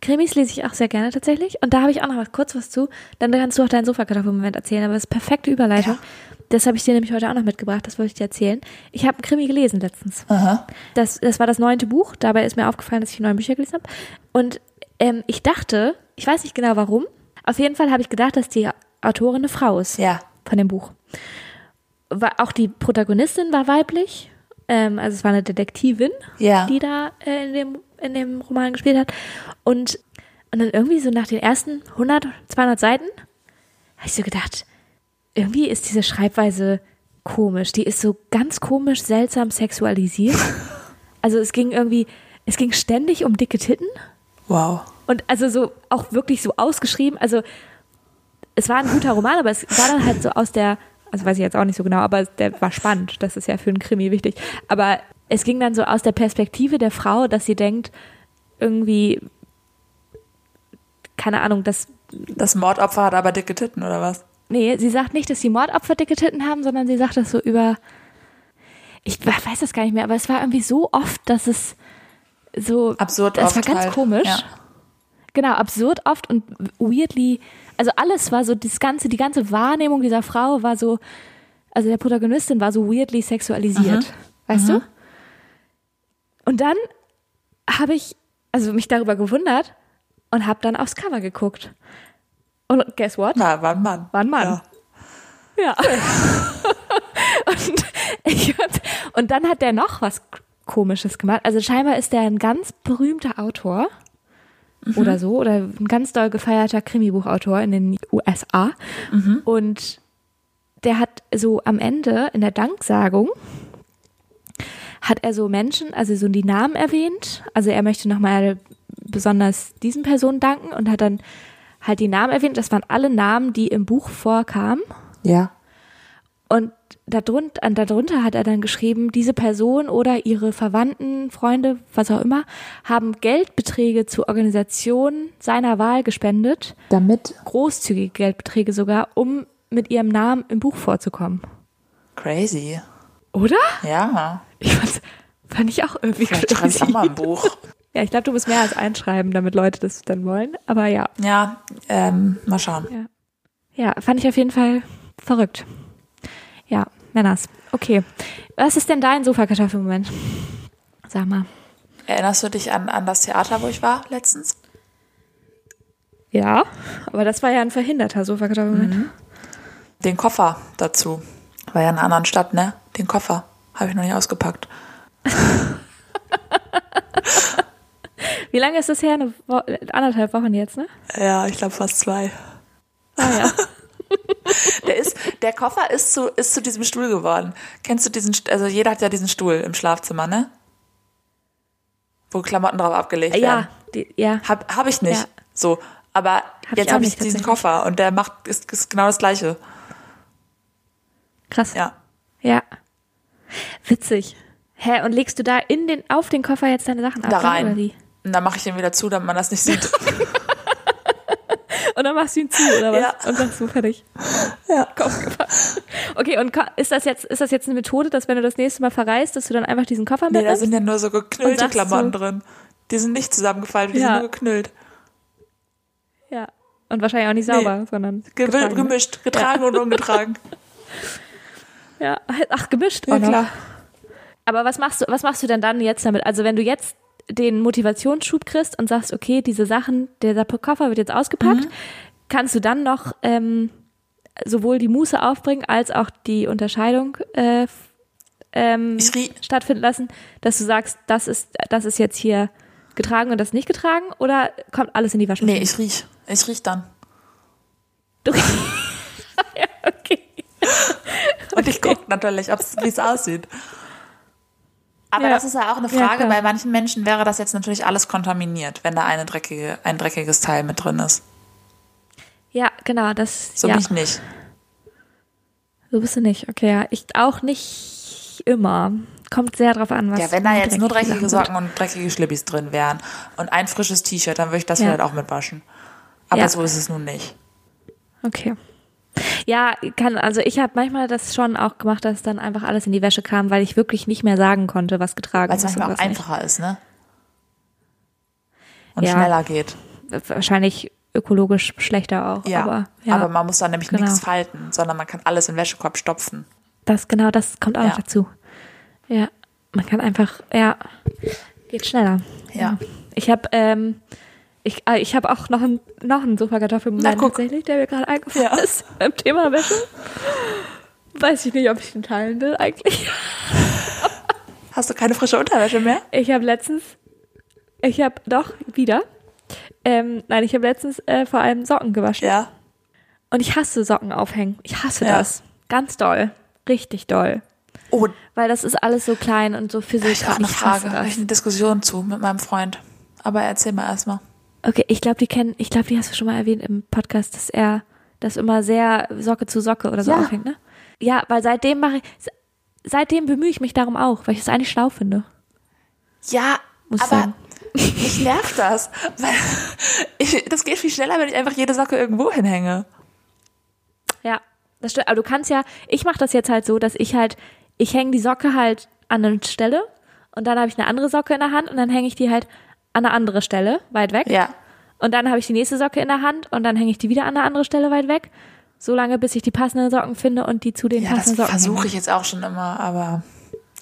[SPEAKER 1] Krimis lese ich auch sehr gerne tatsächlich. Und da habe ich auch noch was, kurz was zu. Dann kannst du auch deinen Sofakartoffelmoment erzählen. Aber das ist perfekte Überleitung. Das habe ich dir nämlich heute auch noch mitgebracht. Das wollte ich dir erzählen. Ich habe einen Krimi gelesen letztens. Das, das war das neunte Buch. Dabei ist mir aufgefallen, dass ich neun Bücher gelesen habe. Und ähm, ich dachte, ich weiß nicht genau warum. Auf jeden Fall habe ich gedacht, dass die Autorin eine Frau ist
[SPEAKER 2] Ja.
[SPEAKER 1] von dem Buch. War, auch die Protagonistin war weiblich. Ähm, also es war eine Detektivin,
[SPEAKER 2] Ja.
[SPEAKER 1] die da äh, in, dem, in dem Roman gespielt hat. Und, und dann irgendwie so nach den ersten 100, 200 Seiten habe ich so gedacht, irgendwie ist diese Schreibweise komisch. Die ist so ganz komisch, seltsam sexualisiert. Also es ging irgendwie, es ging ständig um dicke Titten.
[SPEAKER 2] Wow.
[SPEAKER 1] Und also so auch wirklich so ausgeschrieben. Also es war ein guter Roman, aber es war dann halt so aus der, also weiß ich jetzt auch nicht so genau, aber der war spannend. Das ist ja für einen Krimi wichtig. Aber es ging dann so aus der Perspektive der Frau, dass sie denkt, irgendwie, keine Ahnung, dass,
[SPEAKER 2] Das Mordopfer hat aber dicke Titten, oder was?
[SPEAKER 1] Nee, sie sagt nicht, dass die Mordopfer dicke Titten haben, sondern sie sagt das so über, ich weiß das gar nicht mehr, aber es war irgendwie so oft, dass es so,
[SPEAKER 2] Absurd
[SPEAKER 1] es war ganz
[SPEAKER 2] halt.
[SPEAKER 1] komisch.
[SPEAKER 2] Ja.
[SPEAKER 1] Genau, absurd oft und weirdly, also alles war so, das ganze, die ganze Wahrnehmung dieser Frau war so, also der Protagonistin war so weirdly sexualisiert, weißt du? Und dann habe ich, also mich darüber gewundert und habe dann aufs Cover geguckt. Und guess what?
[SPEAKER 2] Na, war ein Mann.
[SPEAKER 1] War ein Mann.
[SPEAKER 2] Ja.
[SPEAKER 1] Ja. und, ich, und dann hat der noch was Komisches gemacht. Also scheinbar ist der ein ganz berühmter Autor oder so oder ein ganz doll gefeierter Krimibuchautor in den USA. Und der hat so am Ende in der Danksagung hat er so Menschen, also so die Namen erwähnt. Also er möchte nochmal besonders diesen Personen danken und hat dann halt die Namen erwähnt. Das waren alle Namen, die im Buch vorkamen.
[SPEAKER 2] Ja.
[SPEAKER 1] Und darunter, darunter hat er dann geschrieben, diese Person oder ihre Verwandten, Freunde, was auch immer, haben Geldbeträge zu Organisationen seiner Wahl gespendet,
[SPEAKER 2] Damit.
[SPEAKER 1] großzügige Geldbeträge sogar, um mit ihrem Namen im Buch vorzukommen.
[SPEAKER 2] Crazy.
[SPEAKER 1] Oder?
[SPEAKER 2] Ja.
[SPEAKER 1] Ich fand's, fand ich auch irgendwie
[SPEAKER 2] Vielleicht schreibe ich auch
[SPEAKER 1] crazy.
[SPEAKER 2] mal ein Buch.
[SPEAKER 1] Ja, ich glaube, du musst mehr als einschreiben, damit Leute das dann wollen. Aber ja,
[SPEAKER 2] Ja, ähm, mal schauen.
[SPEAKER 1] ja, fand ich auf jeden Fall verrückt. Ja, Männers. Okay. Was ist denn dein Sofakartoffelmoment? Sag mal.
[SPEAKER 2] Erinnerst du dich an, an das Theater, wo ich war letztens?
[SPEAKER 1] Ja, aber das war ja ein verhinderter Sofakartoffelmoment.
[SPEAKER 2] Den Koffer dazu. War ja in einer anderen Stadt, ne? Den Koffer. Habe ich noch nicht ausgepackt.
[SPEAKER 1] Wie lange ist das her? Eine Wo anderthalb Wochen jetzt, ne?
[SPEAKER 2] Ja, ich glaube fast zwei.
[SPEAKER 1] Ah ja.
[SPEAKER 2] Der ist, der Koffer ist zu, ist zu diesem Stuhl geworden. Kennst du diesen, also jeder hat ja diesen Stuhl im Schlafzimmer, ne? Wo Klamotten drauf abgelegt werden.
[SPEAKER 1] ja, die, ja.
[SPEAKER 2] Hab, hab ich nicht.
[SPEAKER 1] Ja.
[SPEAKER 2] So. Aber
[SPEAKER 1] Hab ich
[SPEAKER 2] jetzt habe ich
[SPEAKER 1] nicht,
[SPEAKER 2] diesen. Koffer und der macht, ist, ist genau das Gleiche.
[SPEAKER 1] Krass.
[SPEAKER 2] Ja.
[SPEAKER 1] Ja. Witzig. Hä, und legst du da in den, auf den Koffer jetzt deine Sachen ab?
[SPEAKER 2] Da
[SPEAKER 1] dann,
[SPEAKER 2] rein.
[SPEAKER 1] Oder wie?
[SPEAKER 2] Und dann mache ich den wieder zu, damit man das nicht sieht.
[SPEAKER 1] Und dann machst du ihn zu, oder was?
[SPEAKER 2] Ja.
[SPEAKER 1] Und sagst du fertig.
[SPEAKER 2] Ja.
[SPEAKER 1] Kopf. Okay, und ist das jetzt, ist das jetzt eine Methode, dass wenn du das nächste Mal verreist, dass du dann einfach diesen Koffer
[SPEAKER 2] Nee, da
[SPEAKER 1] mitnimmst?
[SPEAKER 2] sind ja nur so geknüllte Klamotten drin. Die sind nicht zusammengefaltet, die
[SPEAKER 1] Ja.
[SPEAKER 2] sind nur geknüllt.
[SPEAKER 1] ja. Und wahrscheinlich auch nicht sauber, sondern
[SPEAKER 2] Ge
[SPEAKER 1] getragen,
[SPEAKER 2] gemischt, getragen und ungetragen.
[SPEAKER 1] Ja, ach, gemischt.
[SPEAKER 2] Ja,
[SPEAKER 1] noch.
[SPEAKER 2] klar.
[SPEAKER 1] Aber was machst du, was machst du denn dann jetzt damit? Also wenn du jetzt den Motivationsschub kriegst und sagst, okay, diese Sachen, der Koffer wird jetzt ausgepackt,
[SPEAKER 2] Mhm.
[SPEAKER 1] kannst du dann noch ähm, sowohl die Muße aufbringen als auch die Unterscheidung äh, ähm, stattfinden lassen, dass du sagst, das ist, das ist jetzt hier getragen und das nicht getragen oder kommt alles in die Waschmaschine?
[SPEAKER 2] Nee, ich riech. Ich riech dann.
[SPEAKER 1] Du, ja, okay.
[SPEAKER 2] Und ich gucke natürlich, wie es aussieht. Aber
[SPEAKER 1] Ja.
[SPEAKER 2] das ist ja auch eine
[SPEAKER 1] Ja,
[SPEAKER 2] Frage.
[SPEAKER 1] klar.
[SPEAKER 2] Bei manchen Menschen wäre das jetzt natürlich alles kontaminiert, wenn da eine dreckige, ein dreckiges Teil mit drin ist.
[SPEAKER 1] Ja, genau, das
[SPEAKER 2] So
[SPEAKER 1] ja.
[SPEAKER 2] bin ich nicht.
[SPEAKER 1] So bist du nicht, okay, ja. Ich auch nicht immer. Kommt sehr drauf an, was.
[SPEAKER 2] Ja, wenn da jetzt nur dreckige Socken und dreckige Schlippis drin wären und ein frisches T-Shirt, dann würde ich das
[SPEAKER 1] Ja.
[SPEAKER 2] vielleicht auch mitwaschen. Aber
[SPEAKER 1] Ja.
[SPEAKER 2] so ist es nun nicht.
[SPEAKER 1] Okay. Ja, kann, also ich habe manchmal das schon auch gemacht, dass dann einfach alles in die Wäsche kam, weil ich wirklich nicht mehr sagen konnte, was getragen
[SPEAKER 2] Weil es manchmal auch
[SPEAKER 1] was nicht.
[SPEAKER 2] einfacher ist, ne? Und
[SPEAKER 1] Ja.
[SPEAKER 2] schneller geht.
[SPEAKER 1] Wahrscheinlich ökologisch schlechter auch.
[SPEAKER 2] Ja.
[SPEAKER 1] Aber, ja,
[SPEAKER 2] aber man muss dann nämlich
[SPEAKER 1] Genau.
[SPEAKER 2] nichts falten, sondern man kann alles in den Wäschekorb stopfen.
[SPEAKER 1] das genau, das kommt auch
[SPEAKER 2] Ja.
[SPEAKER 1] noch dazu. Ja, man kann einfach, ja, geht schneller.
[SPEAKER 2] Ja.
[SPEAKER 1] Ich habe ähm, ich, äh, ich habe auch noch einen noch einen
[SPEAKER 2] guck.
[SPEAKER 1] tatsächlich, der mir gerade eingefallen
[SPEAKER 2] Ja.
[SPEAKER 1] ist beim Thema Wäsche. Weiß ich nicht, ob ich den teilen will eigentlich.
[SPEAKER 2] Hast du keine frische Unterwäsche mehr?
[SPEAKER 1] Ich habe letztens, ich habe doch wieder, ähm, nein, ich habe letztens äh, vor allem Socken gewaschen
[SPEAKER 2] Ja.
[SPEAKER 1] und ich hasse Socken aufhängen. Ich hasse
[SPEAKER 2] Ja.
[SPEAKER 1] das, ganz doll, richtig doll,
[SPEAKER 2] Oh,
[SPEAKER 1] weil das ist alles so klein und so physisch.
[SPEAKER 2] ich auch eine Frage, ich
[SPEAKER 1] das.
[SPEAKER 2] eine Diskussion zu mit meinem Freund. Aber erzähl mal erstmal.
[SPEAKER 1] Okay, ich glaube, die kennen, ich glaube, die hast du schon mal erwähnt im Podcast, dass er das immer sehr Socke zu Socke oder so
[SPEAKER 2] Ja.
[SPEAKER 1] aufhängt, ne? Ja, weil seitdem mache ich, seitdem bemühe ich mich darum auch, weil ich es eigentlich schlau finde.
[SPEAKER 2] Ja,
[SPEAKER 1] Muss
[SPEAKER 2] aber
[SPEAKER 1] sagen.
[SPEAKER 2] mich nervt das. Weil ich, das geht viel schneller, wenn ich einfach jede Socke irgendwo hinhänge.
[SPEAKER 1] Ja, das stimmt. Aber du kannst ja, ich mache das jetzt halt so, dass ich halt, ich hänge die Socke halt an eine Stelle und dann habe ich eine andere Socke in der Hand und dann hänge ich die halt an eine andere Stelle, weit weg.
[SPEAKER 2] Ja.
[SPEAKER 1] Und dann habe ich die nächste Socke in der Hand und dann hänge ich die wieder an eine andere Stelle weit weg. So lange, bis ich die passenden Socken finde und die zu den
[SPEAKER 2] Ja, das
[SPEAKER 1] passenden Socken.
[SPEAKER 2] versuche
[SPEAKER 1] hänge.
[SPEAKER 2] ich jetzt auch schon immer, aber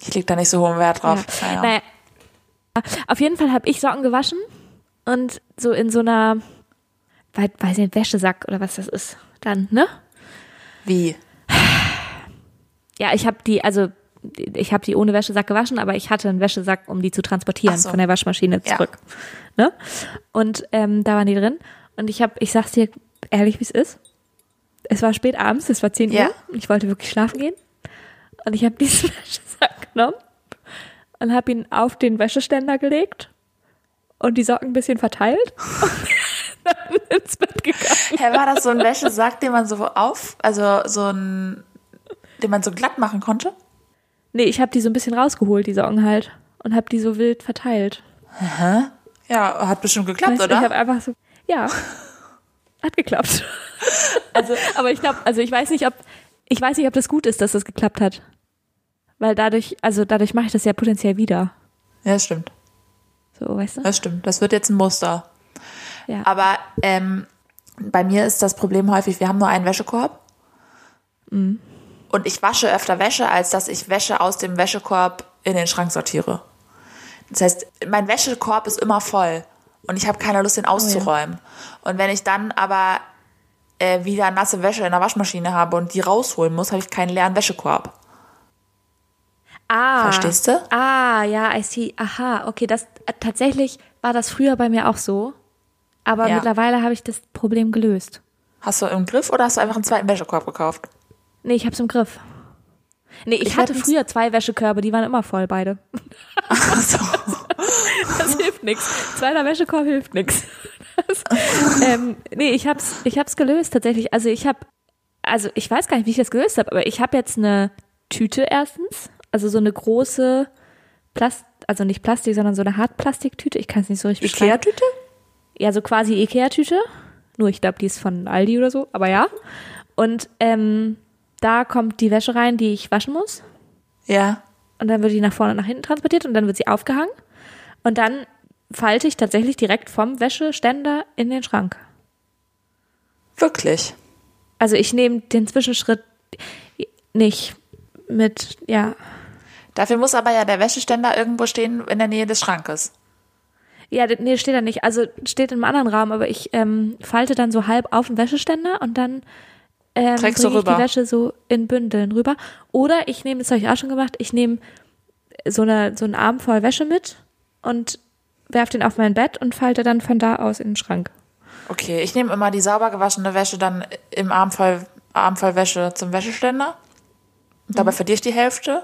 [SPEAKER 2] ich leg da nicht so hohen Wert drauf.
[SPEAKER 1] Ja.
[SPEAKER 2] Naja.
[SPEAKER 1] Naja. Auf jeden Fall habe ich Socken gewaschen und so in so einer, wei- weiß nicht, Wäschesack oder was das ist. Dann, ne?
[SPEAKER 2] Wie?
[SPEAKER 1] Ja, ich habe die, also ich habe die ohne Wäschesack gewaschen, aber ich hatte einen Wäschesack, um die zu transportieren
[SPEAKER 2] so.
[SPEAKER 1] von der Waschmaschine
[SPEAKER 2] Ja.
[SPEAKER 1] zurück. Ne? Und ähm, da waren die drin. Und ich habe, ich sag's dir ehrlich, wie es ist. Es war spät abends, es war 10
[SPEAKER 2] Ja.
[SPEAKER 1] Uhr. Ich wollte wirklich schlafen gehen. Und ich habe diesen Wäschesack genommen und habe ihn auf den Wäscheständer gelegt und die Socken ein bisschen verteilt ins Bett gegangen.
[SPEAKER 2] Hä, war das so ein Wäschesack, den man so auf, also so ein, den man so glatt machen konnte?
[SPEAKER 1] Nee, ich habe die so ein bisschen rausgeholt, die Socken halt. Und habe die so wild verteilt.
[SPEAKER 2] Ja, hat bestimmt geklappt,
[SPEAKER 1] Weißt du, Ich
[SPEAKER 2] oder?
[SPEAKER 1] habe einfach so, ja, hat geklappt.
[SPEAKER 2] Also,
[SPEAKER 1] Aber ich glaube, also ich weiß nicht, ob ich weiß nicht, ob das gut ist, dass das geklappt hat, weil dadurch, also dadurch mache ich das ja potenziell wieder.
[SPEAKER 2] ja, das stimmt.
[SPEAKER 1] So, weißt du?
[SPEAKER 2] Das stimmt. Das wird jetzt ein Muster.
[SPEAKER 1] Ja.
[SPEAKER 2] Aber ähm, bei mir ist das Problem häufig, wir haben nur einen Wäschekorb.
[SPEAKER 1] Mhm.
[SPEAKER 2] Und ich wasche öfter Wäsche, als dass ich Wäsche aus dem Wäschekorb in den Schrank sortiere. Das heißt, mein Wäschekorb ist immer voll und ich habe keine Lust, den
[SPEAKER 1] Oh
[SPEAKER 2] auszuräumen. Und wenn ich dann aber äh, wieder nasse Wäsche in der Waschmaschine habe und die rausholen muss, habe ich keinen leeren Wäschekorb.
[SPEAKER 1] Ah.
[SPEAKER 2] Verstehst du?
[SPEAKER 1] Ah, ja, I see. Aha, okay, das äh, tatsächlich war das früher bei mir auch so, aber
[SPEAKER 2] Ja.
[SPEAKER 1] mittlerweile habe ich das Problem gelöst.
[SPEAKER 2] Hast du im Griff oder hast du einfach einen zweiten Wäschekorb gekauft?
[SPEAKER 1] Nee, ich hab's im Griff. Nee, ich,
[SPEAKER 2] Ich
[SPEAKER 1] hatte früher zwei Wäschekörbe, die waren immer voll, beide.
[SPEAKER 2] Ach so.
[SPEAKER 1] Das hilft nix. Zweiter Wäschekorb hilft nix. Das, ähm, nee, ich hab's, ich hab's gelöst tatsächlich. Also ich hab, also ich weiß gar nicht, wie ich das gelöst habe, aber ich habe jetzt eine Tüte erstens, also so eine große Plast, also nicht Plastik, sondern so eine Hartplastiktüte. Ich kann es nicht so richtig beschreiben.
[SPEAKER 2] Ikea-Tüte?
[SPEAKER 1] Ja, so quasi Ikea-Tüte. Nur ich glaube, die ist von Aldi oder so, aber ja. Und ähm, da kommt die Wäsche rein, die ich waschen muss.
[SPEAKER 2] Ja.
[SPEAKER 1] Und dann wird die nach vorne und nach hinten transportiert und dann wird sie aufgehangen. Und dann falte ich tatsächlich direkt vom Wäscheständer in den Schrank.
[SPEAKER 2] Wirklich.
[SPEAKER 1] Also ich nehme den Zwischenschritt nicht mit, ja.
[SPEAKER 2] Dafür muss aber ja der Wäscheständer irgendwo stehen in der Nähe des Schrankes.
[SPEAKER 1] Ja, nee, steht da nicht. Also steht in einem anderen Raum, aber ich ähm, falte dann so halb auf den Wäscheständer und dann ähm,
[SPEAKER 2] Trägst du
[SPEAKER 1] bringe ich die
[SPEAKER 2] rüber.
[SPEAKER 1] Wäsche so in Bündeln rüber. Oder ich nehme, das habe ich auch schon gemacht, ich nehme so, eine, so einen Arm voll Wäsche mit und werfe den auf mein Bett und falte dann von da aus in den Schrank.
[SPEAKER 2] Okay, ich nehme immer die sauber gewaschene Wäsche dann im Arm voll, Arm voll Wäsche zum Wäscheständer. Und dabei verliere ich die Hälfte.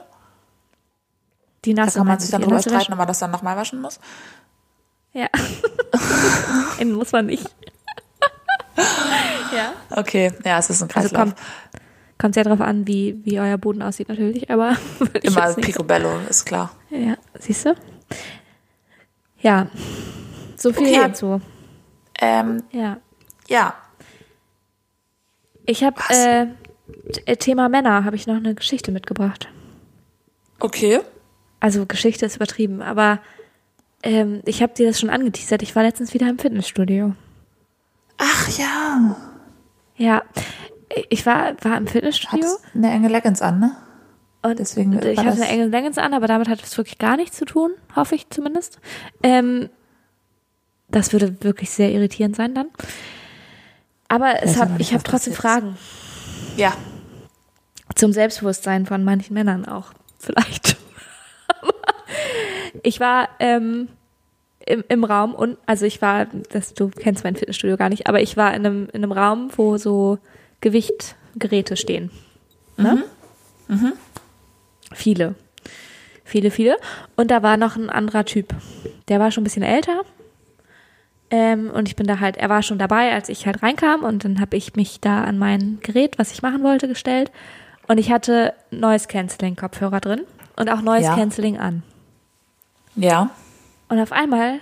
[SPEAKER 1] Die
[SPEAKER 2] Da
[SPEAKER 1] nasse
[SPEAKER 2] kann man sich dann
[SPEAKER 1] die
[SPEAKER 2] drüber streiten, ob man das dann nochmal waschen muss.
[SPEAKER 1] Ja. Muss man nicht. ja.
[SPEAKER 2] Okay, ja, es ist ein
[SPEAKER 1] Also
[SPEAKER 2] Kreislauf.
[SPEAKER 1] kommt, kommt sehr drauf an, wie, wie euer Boden aussieht natürlich, aber
[SPEAKER 2] Immer Picobello, ist klar.
[SPEAKER 1] Ja, siehst du? Ja, so viel
[SPEAKER 2] Okay.
[SPEAKER 1] dazu.
[SPEAKER 2] Ähm,
[SPEAKER 1] Ja,
[SPEAKER 2] ja,
[SPEAKER 1] ich habe äh, t- Thema Männer habe ich noch eine Geschichte mitgebracht.
[SPEAKER 2] okay.
[SPEAKER 1] Also Geschichte ist übertrieben, aber ähm, ich habe dir das schon angeteasert. Ich war letztens wieder im Fitnessstudio.
[SPEAKER 2] Ach ja.
[SPEAKER 1] Ja, ich war war im Fitnessstudio
[SPEAKER 2] Hat eine enge Leggings an, ne?
[SPEAKER 1] und
[SPEAKER 2] deswegen
[SPEAKER 1] ich hatte
[SPEAKER 2] das-
[SPEAKER 1] enge Leggings an, aber damit hat es wirklich gar nichts zu tun, hoffe ich zumindest. Ähm, das würde wirklich sehr irritierend sein dann. Aber ich habe trotzdem. Fragen.
[SPEAKER 2] Ja.
[SPEAKER 1] zum Selbstbewusstsein von manchen Männern auch vielleicht. ich war ähm, im, im Raum und also ich war, das, du kennst mein Fitnessstudio gar nicht, aber ich war in einem, in einem Raum, wo so Gewichtgeräte stehen. Ne? Viele. Viele, viele. Und da war noch ein anderer Typ. Der war schon ein bisschen älter. Ähm, und ich bin da halt, er war schon dabei, als ich halt reinkam und dann habe ich mich da an mein Gerät, was ich machen wollte, gestellt. Und ich hatte Noise Cancelling Kopfhörer drin und auch Noise
[SPEAKER 2] Ja.
[SPEAKER 1] Cancelling an.
[SPEAKER 2] Ja.
[SPEAKER 1] Und auf einmal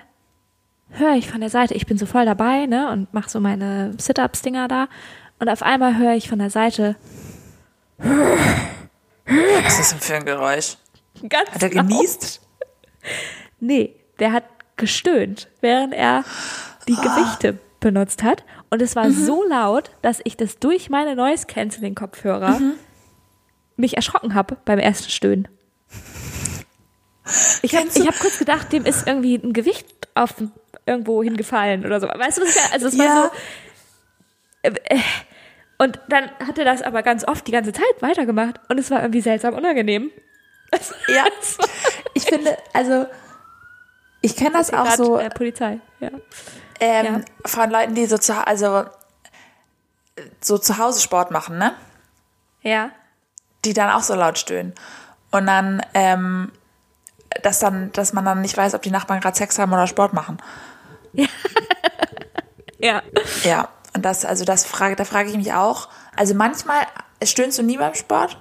[SPEAKER 1] höre ich von der Seite, ich bin so voll dabei, ne, und mache so meine Sit-Ups-Dinger da. Und auf einmal höre ich von der Seite
[SPEAKER 2] Was ist das denn für ein Geräusch?
[SPEAKER 1] ganz
[SPEAKER 2] Hat er genießt?
[SPEAKER 1] Nee, der hat gestöhnt, während er die Gewichte benutzt hat. Und es war so laut, dass ich das durch meine Noise-Canceling-Kopfhörer mich erschrocken habe beim ersten Stöhnen. Ich habe hab kurz gedacht, dem ist irgendwie ein Gewicht auf irgendwo hingefallen oder so. Weißt du, was ich? Also es war
[SPEAKER 2] Ja.
[SPEAKER 1] so. äh, äh, Und dann hat er das aber ganz oft die ganze Zeit weitergemacht und es war irgendwie seltsam unangenehm.
[SPEAKER 2] Ja. Ich finde, also, ich kenne das auch so
[SPEAKER 1] äh, Polizei, ja.
[SPEAKER 2] ähm,
[SPEAKER 1] ja.
[SPEAKER 2] von Leuten, die so zu, also, so zu Hause Sport machen, ne?
[SPEAKER 1] Ja.
[SPEAKER 2] Die dann auch so laut stöhnen. Und dann, ähm, dass dann, dass man dann nicht weiß, ob die Nachbarn gerade Sex haben oder Sport machen.
[SPEAKER 1] Ja.
[SPEAKER 2] Ja. Und das, also das frage, da frage ich mich auch. Also manchmal stöhnst du nie beim Sport?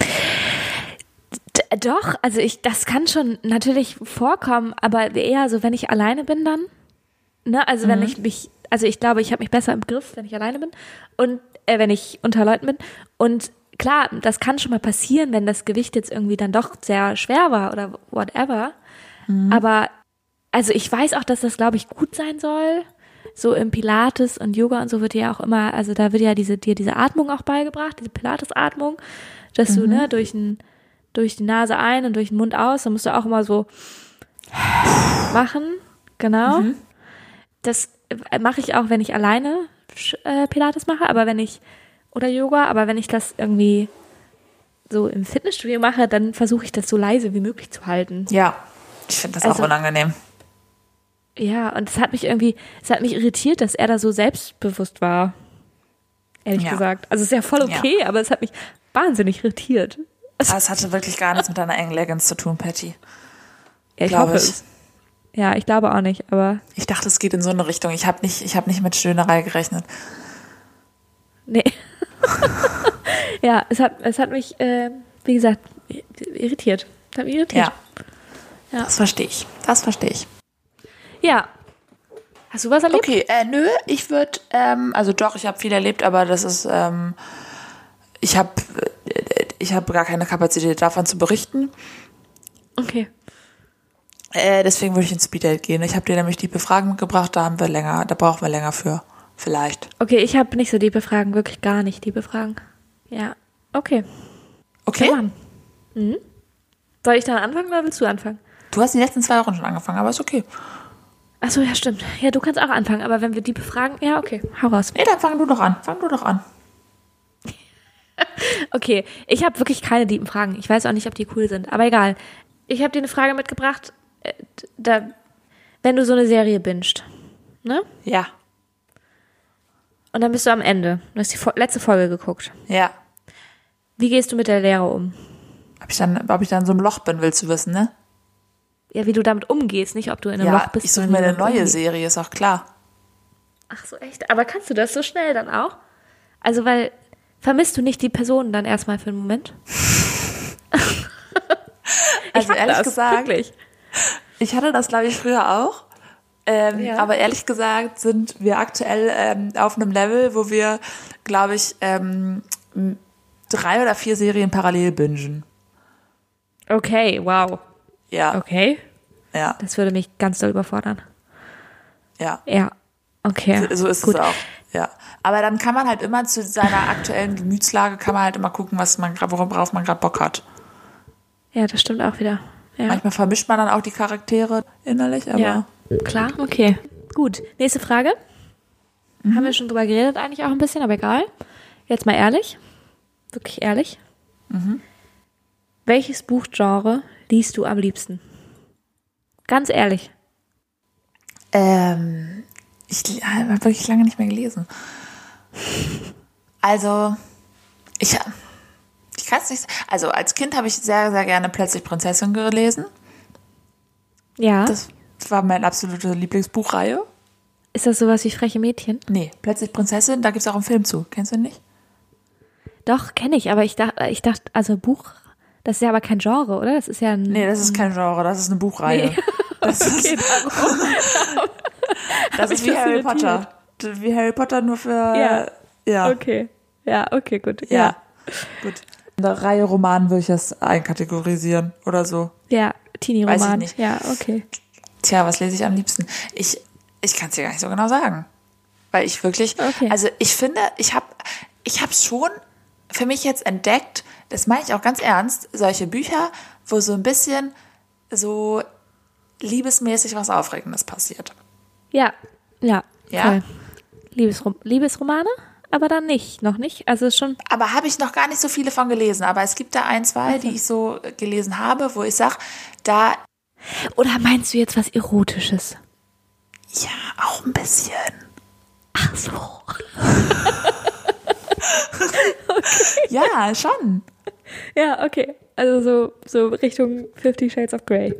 [SPEAKER 1] D doch, also ich, das kann schon natürlich vorkommen, aber eher so, wenn ich alleine bin dann. Ne? Also wenn ich mich, also ich glaube, ich habe mich besser im Griff, wenn ich alleine bin und äh, wenn ich unter Leuten bin. Und klar, das kann schon mal passieren, wenn das Gewicht jetzt irgendwie dann doch sehr schwer war oder whatever. Aber also ich weiß auch, dass das, glaube ich, gut sein soll. So im Pilates und Yoga und so wird ja auch immer, also da wird ja diese, dir diese Atmung auch beigebracht, diese Pilates-Atmung, dass du, ne, durch, ein, durch die Nase ein und durch den Mund aus, dann musst du auch immer so machen, genau. Das äh, mache ich auch, wenn ich alleine äh, Pilates mache, aber wenn ich, oder Yoga, aber wenn ich das irgendwie so im Fitnessstudio mache, dann versuche ich das so leise wie möglich zu halten.
[SPEAKER 2] Ja. Ich finde das
[SPEAKER 1] Also-
[SPEAKER 2] auch unangenehm.
[SPEAKER 1] Ja, und es hat mich irgendwie, es hat mich irritiert, dass er da so selbstbewusst war. Ehrlich
[SPEAKER 2] Ja.
[SPEAKER 1] gesagt. Also es ist ja voll okay, aber es hat mich wahnsinnig irritiert.
[SPEAKER 2] Aber es hatte wirklich gar nichts mit deiner engen Leggings zu tun, Patty.
[SPEAKER 1] Ja, ich
[SPEAKER 2] Glaube
[SPEAKER 1] hoffe
[SPEAKER 2] ich.
[SPEAKER 1] es. Ja, ich glaube auch nicht, aber
[SPEAKER 2] Ich dachte, es geht in so eine Richtung. Ich habe nicht, ich habe nicht mit Stöhnerei gerechnet.
[SPEAKER 1] nee. ja, es hat, es hat mich, äh, wie gesagt, irritiert. Es hat mich irritiert.
[SPEAKER 2] Ja.
[SPEAKER 1] Ja.
[SPEAKER 2] Das verstehe ich. Das verstehe ich.
[SPEAKER 1] Ja. Hast du was erlebt?
[SPEAKER 2] Okay, äh, nö, ich würde, ähm, also doch, ich habe viel erlebt, aber das ist, ähm, ich habe ich hab gar keine Kapazität davon zu berichten.
[SPEAKER 1] Okay.
[SPEAKER 2] Äh, deswegen würde ich ins Speeddate gehen. Ich habe dir nämlich die Befragung mitgebracht, da haben wir länger, da brauchen wir länger für. Vielleicht.
[SPEAKER 1] Okay, ich habe nicht so die Befragen, wirklich gar nicht die Befragen. Ja. Okay.
[SPEAKER 2] Okay?
[SPEAKER 1] Mhm. Soll ich dann anfangen oder willst du anfangen?
[SPEAKER 2] Du hast die letzten zwei Wochen schon angefangen, aber ist okay.
[SPEAKER 1] Achso, ja, stimmt. Ja, du kannst auch anfangen, aber wenn wir die befragen, ja, okay, hau raus.
[SPEAKER 2] Nee, dann fang du doch an. Fang du doch an.
[SPEAKER 1] Okay, ich habe wirklich keine lieben Fragen. Ich weiß auch nicht, ob die cool sind, aber egal. Ich habe dir eine Frage mitgebracht, äh, da, wenn du so eine Serie bingst, ne?
[SPEAKER 2] Ja.
[SPEAKER 1] Und dann bist du am Ende. Du hast die letzte Folge geguckt.
[SPEAKER 2] Ja.
[SPEAKER 1] Wie gehst du mit der Lehre um?
[SPEAKER 2] Ob ich dann, ob ich dann so im Loch bin, willst du wissen, ne?
[SPEAKER 1] Ja, wie du damit umgehst, nicht ob du in einem
[SPEAKER 2] ja,
[SPEAKER 1] Loch bist.
[SPEAKER 2] ich suche mir eine neue
[SPEAKER 1] umgehst.
[SPEAKER 2] Serie, ist auch klar.
[SPEAKER 1] Ach so, echt? Aber kannst du das so schnell dann auch? Also, weil, vermisst du nicht die Personen dann erstmal für einen Moment?
[SPEAKER 2] Also ehrlich
[SPEAKER 1] das,
[SPEAKER 2] gesagt,
[SPEAKER 1] Wirklich.
[SPEAKER 2] ich hatte das, glaube ich, früher auch. Ähm,
[SPEAKER 1] Ja.
[SPEAKER 2] Aber ehrlich gesagt sind wir aktuell ähm, auf einem Level, wo wir, glaube ich, ähm, drei oder vier Serien parallel bingen.
[SPEAKER 1] Okay, wow.
[SPEAKER 2] Ja,
[SPEAKER 1] Okay.
[SPEAKER 2] ja,
[SPEAKER 1] Das würde mich ganz doll überfordern.
[SPEAKER 2] ja.
[SPEAKER 1] Ja. Okay.
[SPEAKER 2] So ist
[SPEAKER 1] Gut.
[SPEAKER 2] es auch. Ja. Aber dann kann man halt immer zu seiner aktuellen Gemütslage kann man halt immer gucken, was man worauf man gerade Bock hat.
[SPEAKER 1] Ja, das stimmt auch wieder. Ja.
[SPEAKER 2] Manchmal vermischt man dann auch die Charaktere innerlich, aber
[SPEAKER 1] ja. Klar, okay. Gut. Nächste Frage.
[SPEAKER 2] Mhm.
[SPEAKER 1] Haben wir schon drüber geredet, eigentlich auch ein bisschen, aber egal. Jetzt mal ehrlich. Wirklich ehrlich.
[SPEAKER 2] Mhm.
[SPEAKER 1] Welches Buchgenre liest du am liebsten? Ganz ehrlich.
[SPEAKER 2] ähm, ich habe wirklich lange nicht mehr gelesen. Also, ich, ich kann es nicht. Also als Kind habe ich sehr, sehr gerne plötzlich Prinzessin gelesen.
[SPEAKER 1] Ja.
[SPEAKER 2] Das war meine absolute Lieblingsbuchreihe.
[SPEAKER 1] ist das sowas wie freche Mädchen?
[SPEAKER 2] Nee, plötzlich Prinzessin, da gibt es auch einen Film zu. Kennst du ihn nicht?
[SPEAKER 1] Doch, kenne ich, aber ich dachte, ich dachte, also Buch, das ist ja aber kein Genre, oder? Das ist ja ein.
[SPEAKER 2] Nee, das ist kein Genre, das ist eine Buchreihe.
[SPEAKER 1] Nee.
[SPEAKER 2] Das ist,
[SPEAKER 1] Okay, darum.
[SPEAKER 2] das ist wie
[SPEAKER 1] das
[SPEAKER 2] Harry. Potter. Wie Harry Potter nur für.
[SPEAKER 1] Ja.
[SPEAKER 2] Ja.
[SPEAKER 1] Okay. Ja, okay, gut.
[SPEAKER 2] Ja.
[SPEAKER 1] Ja.
[SPEAKER 2] Gut. In der Reihe Roman würde ich das einkategorisieren oder so.
[SPEAKER 1] Ja, Teenie-Roman. Ja, okay.
[SPEAKER 2] Tja, was lese ich am liebsten? Ich, ich kann es dir gar nicht so genau sagen. Weil ich wirklich,
[SPEAKER 1] Okay.
[SPEAKER 2] also ich finde, ich habe ich hab schon für mich jetzt entdeckt, das meine ich auch ganz ernst, solche Bücher, wo so ein bisschen so liebesmäßig was Aufregendes passiert.
[SPEAKER 1] Ja, ja.
[SPEAKER 2] Ja?
[SPEAKER 1] Voll. Liebesrom Liebesromane? Aber dann nicht, noch nicht. Also schon.
[SPEAKER 2] Aber habe ich noch gar nicht so viele von gelesen. Aber es gibt da ein, zwei, die ich so gelesen habe, wo ich sage, da,
[SPEAKER 1] Oder meinst du jetzt was Erotisches?
[SPEAKER 2] ja, auch ein bisschen.
[SPEAKER 1] Ach so.
[SPEAKER 2] Ja, schon.
[SPEAKER 1] Ja, okay. Also so, so Richtung Fifty Shades of Grey.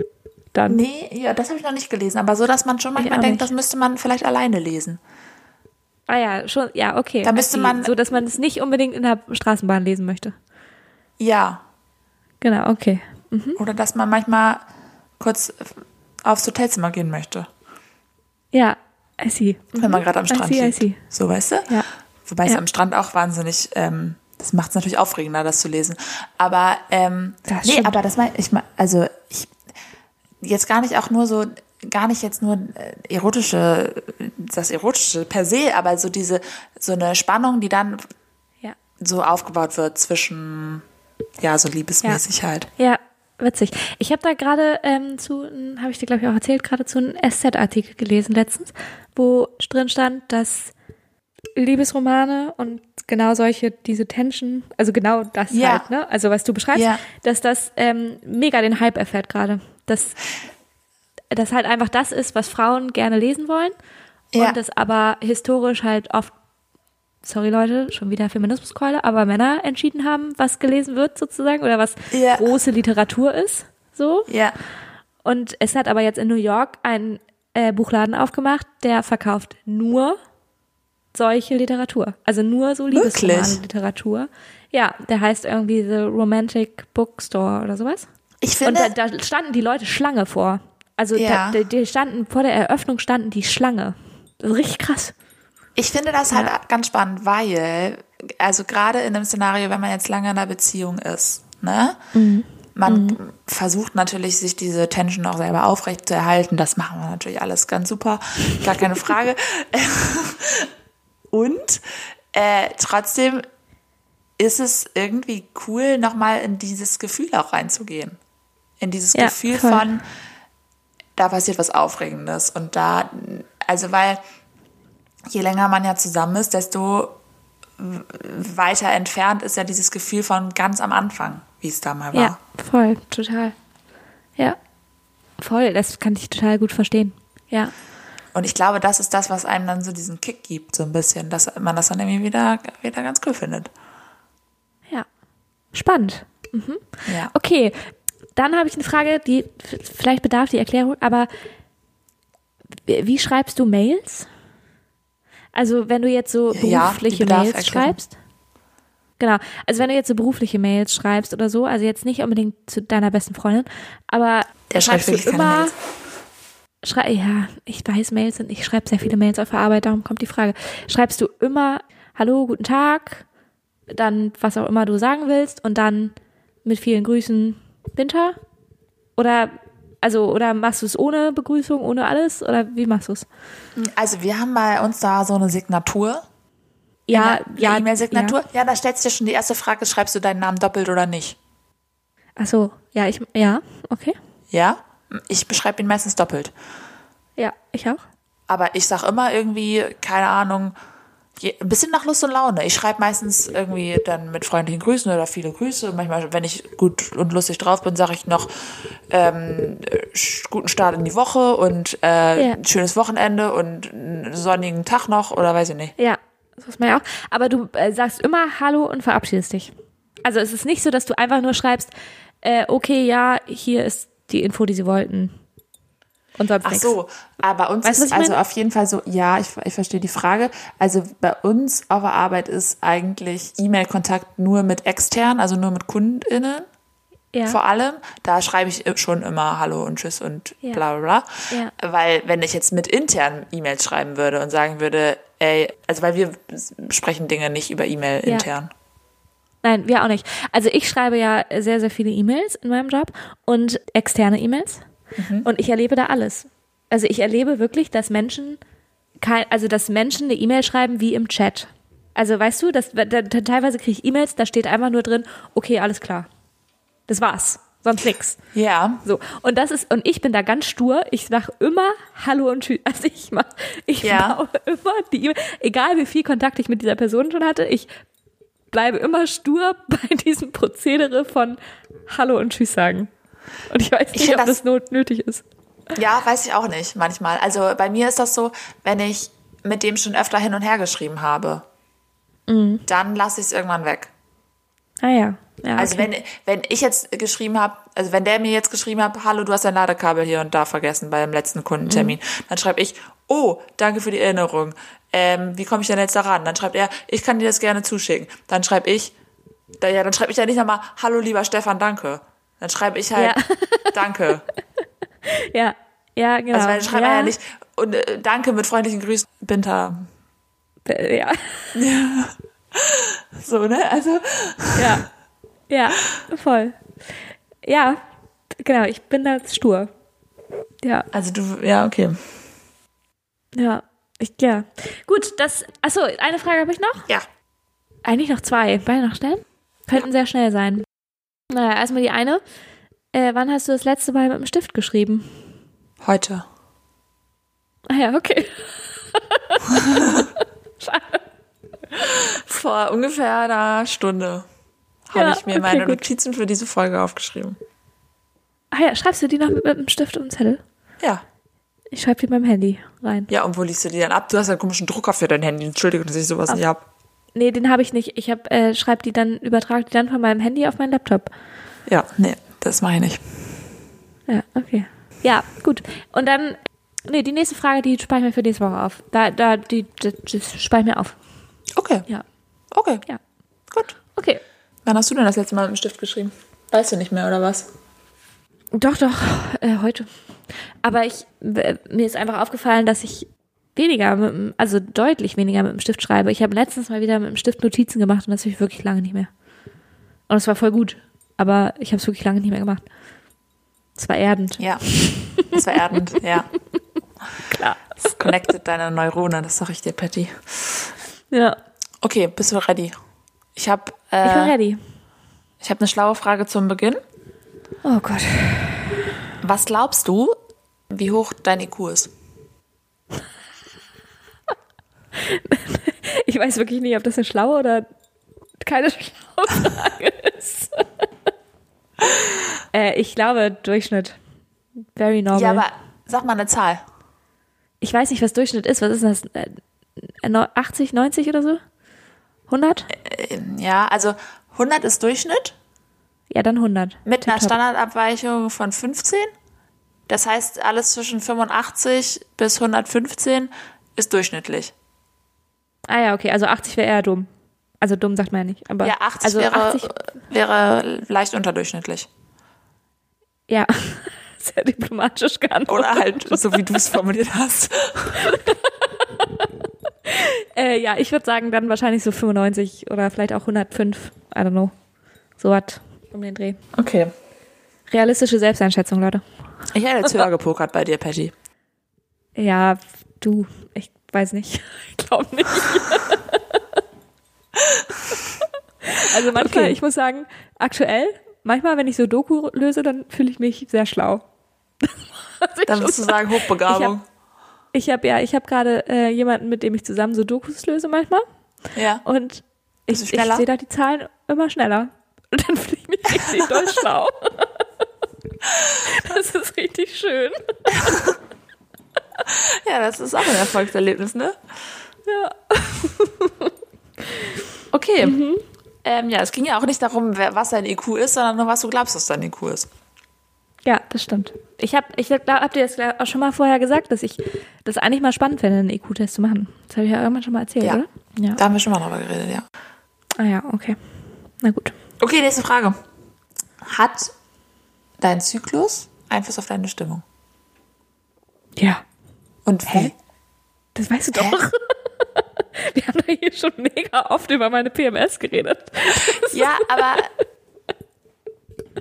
[SPEAKER 1] Dann.
[SPEAKER 2] Nee, ja, das habe ich noch nicht gelesen. Aber so, dass man schon manchmal denkt,
[SPEAKER 1] nicht.
[SPEAKER 2] das müsste man vielleicht alleine lesen.
[SPEAKER 1] Ah ja, schon, ja, okay.
[SPEAKER 2] Da müsste man-
[SPEAKER 1] So, dass man es nicht unbedingt in der Straßenbahn lesen möchte.
[SPEAKER 2] Ja.
[SPEAKER 1] Genau, okay.
[SPEAKER 2] Oder dass man manchmal kurz aufs Hotelzimmer gehen möchte,
[SPEAKER 1] Ja, I see.
[SPEAKER 2] wenn man gerade am
[SPEAKER 1] I
[SPEAKER 2] Strand
[SPEAKER 1] see, I see.
[SPEAKER 2] So, weißt du?
[SPEAKER 1] Ja.
[SPEAKER 2] Wobei es
[SPEAKER 1] Ja.
[SPEAKER 2] am Strand auch wahnsinnig, ähm, das macht es natürlich aufregender, das zu lesen. Aber, ähm,
[SPEAKER 1] Das
[SPEAKER 2] nee,
[SPEAKER 1] stimmt.
[SPEAKER 2] aber das mein, ich mein, also ich, jetzt gar nicht auch nur so, gar nicht jetzt nur äh, erotische, das erotische per se, aber so diese, so eine Spannung, die dann
[SPEAKER 1] Ja.
[SPEAKER 2] so aufgebaut wird zwischen, ja, so liebesmäßig halt.
[SPEAKER 1] Ja, witzig. Ich habe da gerade ähm, zu, habe ich dir glaube ich auch erzählt, gerade zu einem SZ-Artikel gelesen letztens, wo drin stand, dass Liebesromane und genau solche, diese Tension, also genau das
[SPEAKER 2] Ja.
[SPEAKER 1] halt, ne? Also was du beschreibst,
[SPEAKER 2] Ja.
[SPEAKER 1] dass das ähm, mega den Hype erfährt gerade. Dass das halt einfach das ist, was Frauen gerne lesen wollen
[SPEAKER 2] Ja.
[SPEAKER 1] und das aber historisch halt oft sorry Leute, schon wieder Feminismuskeule, aber Männer entschieden haben, was gelesen wird sozusagen oder was
[SPEAKER 2] Ja.
[SPEAKER 1] große Literatur ist, so.
[SPEAKER 2] Ja.
[SPEAKER 1] Und es hat aber jetzt in New York einen äh, Buchladen aufgemacht, der verkauft nur solche Literatur, also nur so
[SPEAKER 2] Wirklich?
[SPEAKER 1] Liebesroman-Literatur. Ja, der heißt irgendwie The Romantic Bookstore oder sowas.
[SPEAKER 2] Ich
[SPEAKER 1] Und
[SPEAKER 2] finde,
[SPEAKER 1] da, da standen die Leute Schlange vor. Also
[SPEAKER 2] Ja.
[SPEAKER 1] da, die, standen vor der Eröffnung standen die Schlange. Das ist richtig krass.
[SPEAKER 2] Ich finde das halt
[SPEAKER 1] Ja.
[SPEAKER 2] ganz spannend, weil, also gerade in einem Szenario, wenn man jetzt lange in einer Beziehung ist, ne? Man versucht natürlich, sich diese Tension auch selber aufrecht zu erhalten. Das machen wir natürlich alles ganz super, gar keine Frage. Und äh, trotzdem ist es irgendwie cool, nochmal in dieses Gefühl auch reinzugehen. In dieses
[SPEAKER 1] Ja,
[SPEAKER 2] Gefühl
[SPEAKER 1] voll.
[SPEAKER 2] von, da passiert was Aufregendes. Und da, also weil je länger man ja zusammen ist, desto weiter entfernt ist ja dieses Gefühl von ganz am Anfang, wie es da mal war.
[SPEAKER 1] Ja, voll, total. Ja, voll, das kann ich total gut verstehen. Ja,
[SPEAKER 2] Und ich glaube, das ist das, was einem dann so diesen Kick gibt, so ein bisschen, dass man das dann irgendwie wieder, wieder ganz cool findet.
[SPEAKER 1] ja. Spannend.
[SPEAKER 2] Ja.
[SPEAKER 1] Okay, dann habe ich eine Frage, die vielleicht bedarf die Erklärung, aber wie schreibst du Mails? Also wenn du jetzt so
[SPEAKER 2] Ja,
[SPEAKER 1] berufliche
[SPEAKER 2] bedarf
[SPEAKER 1] Mails schreibst? Genau, also wenn du jetzt so berufliche Mails schreibst oder so, also jetzt nicht unbedingt zu deiner besten Freundin, aber
[SPEAKER 2] Der
[SPEAKER 1] schreibst du immer. Schrei ja, ich weiß Mails sind, ich schreibe sehr viele Mails auf der Arbeit, darum kommt die Frage. Schreibst du immer Hallo, guten Tag, dann was auch immer du sagen willst und dann mit vielen Grüßen Winter? Oder also oder machst du es ohne Begrüßung, ohne alles oder wie machst du es?
[SPEAKER 2] Also wir haben bei uns da so eine Signatur.
[SPEAKER 1] Ja,
[SPEAKER 2] eine
[SPEAKER 1] ja,
[SPEAKER 2] E-Mail-Signatur.
[SPEAKER 1] Ja.
[SPEAKER 2] Ja. da stellt sich ja schon die erste Frage, schreibst du deinen Namen doppelt oder nicht?
[SPEAKER 1] Ach so, ja, ich ja, okay.
[SPEAKER 2] Ja? Ich beschreibe ihn meistens doppelt.
[SPEAKER 1] Ja, ich auch.
[SPEAKER 2] Aber ich sag immer irgendwie, keine Ahnung, ein bisschen nach Lust und Laune. Ich schreibe meistens irgendwie dann mit freundlichen Grüßen oder viele Grüße. Manchmal, wenn ich gut und lustig drauf bin, sage ich noch ähm, guten Start in die Woche und äh,
[SPEAKER 1] Ja.
[SPEAKER 2] schönes Wochenende und einen sonnigen Tag noch oder weiß ich nicht.
[SPEAKER 1] Ja, das muss man ja auch. Aber du äh, sagst immer Hallo und verabschiedest dich. Also es ist nicht so, dass du einfach nur schreibst, äh, okay, ja, hier ist die Info, die sie wollten. Und sonst
[SPEAKER 2] Ach
[SPEAKER 1] nichts.
[SPEAKER 2] so, aber bei uns
[SPEAKER 1] Weißt
[SPEAKER 2] ist also
[SPEAKER 1] meine?
[SPEAKER 2] auf jeden Fall so, ja, ich, ich verstehe die Frage. Also bei uns auf der Arbeit ist eigentlich E-Mail-Kontakt nur mit extern, also nur mit KundInnen.
[SPEAKER 1] Ja.
[SPEAKER 2] vor allem. Da schreibe ich schon immer Hallo und Tschüss und
[SPEAKER 1] Ja.
[SPEAKER 2] bla bla bla.
[SPEAKER 1] Ja.
[SPEAKER 2] Weil wenn ich jetzt mit internen E-Mails schreiben würde und sagen würde, ey, also weil wir sprechen Dinge nicht über E-Mail intern.
[SPEAKER 1] Nein, wir auch nicht. Also ich schreibe ja sehr, sehr viele E-Mails in meinem Job und externe E-Mails. Und ich erlebe da alles. Also ich erlebe wirklich, dass Menschen also dass Menschen eine E-Mail schreiben wie im Chat. Also weißt du, dass, da, da, teilweise kriege ich E-Mails, da steht einfach nur drin, okay, alles klar. Das war's. Sonst nix.
[SPEAKER 2] Ja.
[SPEAKER 1] So. Und das ist, und ich bin da ganz stur. Ich sag immer Hallo und Tschüss. Also ich mach, ich
[SPEAKER 2] Ja.
[SPEAKER 1] baue immer die E-Mail, egal wie viel Kontakt ich mit dieser Person schon hatte, ich bleibe immer stur bei diesem Prozedere von Hallo und Tschüss sagen. Und ich weiß nicht,
[SPEAKER 2] find
[SPEAKER 1] ob
[SPEAKER 2] das-
[SPEAKER 1] das nötig ist.
[SPEAKER 2] Ja, weiß ich auch nicht manchmal. Also bei mir ist das so, wenn ich mit dem schon öfter hin und her geschrieben habe,
[SPEAKER 1] Mhm.
[SPEAKER 2] dann lasse ich es irgendwann weg.
[SPEAKER 1] Ah ja. ja
[SPEAKER 2] Also
[SPEAKER 1] okay.
[SPEAKER 2] wenn, wenn ich jetzt geschrieben habe, also wenn der mir jetzt geschrieben hat, hallo, du hast dein Ladekabel hier und da vergessen beim letzten Kundentermin,
[SPEAKER 1] Mhm.
[SPEAKER 2] dann schreibe ich, oh, danke für die Erinnerung. Ähm, wie komme ich denn jetzt daran? Dann schreibt er, ich kann dir das gerne zuschicken. Dann schreibe ich, da, ja, dann schreibe ich ja nicht nochmal, hallo lieber Stefan, danke. Dann schreibe ich halt,
[SPEAKER 1] Ja.
[SPEAKER 2] danke.
[SPEAKER 1] ja, ja, genau.
[SPEAKER 2] Also weil dann schreibt
[SPEAKER 1] ja,
[SPEAKER 2] ja nicht, und äh, danke mit freundlichen Grüßen, Binter.
[SPEAKER 1] äh, Ja,
[SPEAKER 2] So, ne? Also,
[SPEAKER 1] ja, ja, voll. Ja, genau, ich bin da stur. Ja.
[SPEAKER 2] also du, ja, okay.
[SPEAKER 1] Ja, ich, ja. Gut, das, achso, eine Frage habe ich noch.
[SPEAKER 2] Ja.
[SPEAKER 1] Eigentlich noch zwei. Beide noch schnell? Könnten sehr schnell sein. Naja, erstmal die eine. Äh, wann hast du das letzte Mal mit dem Stift geschrieben?
[SPEAKER 2] Heute.
[SPEAKER 1] Ah ja, okay.
[SPEAKER 2] Vor ungefähr einer Stunde habe
[SPEAKER 1] Ja,
[SPEAKER 2] ich mir
[SPEAKER 1] okay,
[SPEAKER 2] meine
[SPEAKER 1] gut.
[SPEAKER 2] Notizen für diese Folge aufgeschrieben.
[SPEAKER 1] Ah ja, schreibst du die noch mit, mit dem Stift und dem Zettel?
[SPEAKER 2] Ja.
[SPEAKER 1] Ich schreibe die beim Handy rein.
[SPEAKER 2] Ja, und wo liest du die dann ab? Du hast ja einen komischen Drucker für dein Handy. Entschuldigung, dass ich sowas nicht hab.
[SPEAKER 1] Nee, den habe ich nicht. Ich hab, äh, schreib die dann, übertrage die dann von meinem Handy auf meinen Laptop.
[SPEAKER 2] Ja, nee, das mache ich nicht.
[SPEAKER 1] Ja, okay. Ja, gut. Und dann, nee, die nächste Frage, die spare ich mir für nächste Woche auf. Da, da, die, das, das spare ich mir auf.
[SPEAKER 2] Okay.
[SPEAKER 1] Ja.
[SPEAKER 2] Okay.
[SPEAKER 1] Ja.
[SPEAKER 2] Gut.
[SPEAKER 1] Okay.
[SPEAKER 2] Wann hast du denn das letzte Mal mit dem Stift geschrieben? Weißt du nicht mehr, oder was?
[SPEAKER 1] Doch, doch, äh, heute. Aber ich, mir ist einfach aufgefallen, dass ich weniger, also deutlich weniger mit dem Stift schreibe. Ich habe letztens mal wieder mit dem Stift Notizen gemacht und das habe ich wirklich lange nicht mehr. Und es war voll gut, aber ich habe es wirklich lange nicht mehr gemacht. Es war erdend.
[SPEAKER 2] Ja. Das war erdend, ja.
[SPEAKER 1] Klar.
[SPEAKER 2] Das connectet deine Neurone, das sag ich dir, Patty.
[SPEAKER 1] Ja,
[SPEAKER 2] Okay, bist du ready? Ich habe
[SPEAKER 1] ich bin
[SPEAKER 2] äh,
[SPEAKER 1] ready.
[SPEAKER 2] ich hab eine schlaue Frage zum Beginn.
[SPEAKER 1] Oh Gott.
[SPEAKER 2] Was glaubst du, wie hoch dein IQ ist?
[SPEAKER 1] Ich weiß wirklich nicht, ob das eine schlaue oder keine schlaue Frage ist. äh, ich glaube Durchschnitt. Very normal.
[SPEAKER 2] Ja, aber sag mal eine Zahl.
[SPEAKER 1] ich weiß nicht, was Durchschnitt ist. Was ist das? Äh, neu- 80, 90 oder so? 100?
[SPEAKER 2] Ja, also 100 ist Durchschnitt
[SPEAKER 1] Ja, dann 100.
[SPEAKER 2] mit einer. Standardabweichung von 15. Das heißt, alles zwischen 85 bis 115 ist durchschnittlich.
[SPEAKER 1] Ah ja, okay, also 80 wäre eher dumm. Also dumm sagt man ja nicht. Aber
[SPEAKER 2] Ja, 80
[SPEAKER 1] also
[SPEAKER 2] wäre,
[SPEAKER 1] 80,
[SPEAKER 2] wäre leicht unterdurchschnittlich.
[SPEAKER 1] ja, sehr diplomatisch geantwortet.
[SPEAKER 2] Oder halt, so wie du es formuliert hast.
[SPEAKER 1] Äh, ja, ich würde sagen, dann wahrscheinlich so 95 oder vielleicht auch 105. I don't know. So was um den Dreh.
[SPEAKER 2] Okay.
[SPEAKER 1] Realistische Selbsteinschätzung, Leute.
[SPEAKER 2] Ich hätte jetzt höher gepokert bei dir, Patty.
[SPEAKER 1] Ja, du, ich weiß nicht. Ich glaube nicht. also manchmal,
[SPEAKER 2] Okay.
[SPEAKER 1] ich muss sagen, aktuell, manchmal, wenn ich so Doku löse, dann fühle ich mich sehr schlau. Ich
[SPEAKER 2] Dann musst du sagen, Hochbegabung.
[SPEAKER 1] Ich habe ja, ich habe gerade äh, jemanden, mit dem ich zusammen so Dokus löse manchmal.
[SPEAKER 2] Ja.
[SPEAKER 1] Und ich, ich sehe da die Zahlen immer schneller. Und dann fühle ich mich richtig doll schlau. Das ist richtig schön.
[SPEAKER 2] Ja, das ist auch ein Erfolgserlebnis, ne?
[SPEAKER 1] Ja.
[SPEAKER 2] Okay. Ähm, ja, es ging ja auch nicht darum, wer, was dein IQ ist, sondern nur, was du glaubst, was dein IQ ist.
[SPEAKER 1] Ja, das stimmt. Ich habe ich hab, hab dir das glaub, auch schon mal vorher gesagt, dass ich das eigentlich mal spannend finde, einen IQ-Test zu machen. Das habe ich ja irgendwann schon mal erzählt,
[SPEAKER 2] Ja.
[SPEAKER 1] oder? Ja.
[SPEAKER 2] Da haben wir schon mal drüber geredet, ja.
[SPEAKER 1] Ah ja, okay. Na gut.
[SPEAKER 2] Okay, nächste Frage. Hat dein Zyklus Einfluss auf deine Stimmung?
[SPEAKER 1] Ja.
[SPEAKER 2] Und wie?
[SPEAKER 1] Hä? Das weißt du doch. Wir haben doch hier schon mega oft über meine PMS geredet.
[SPEAKER 2] Ja, aber.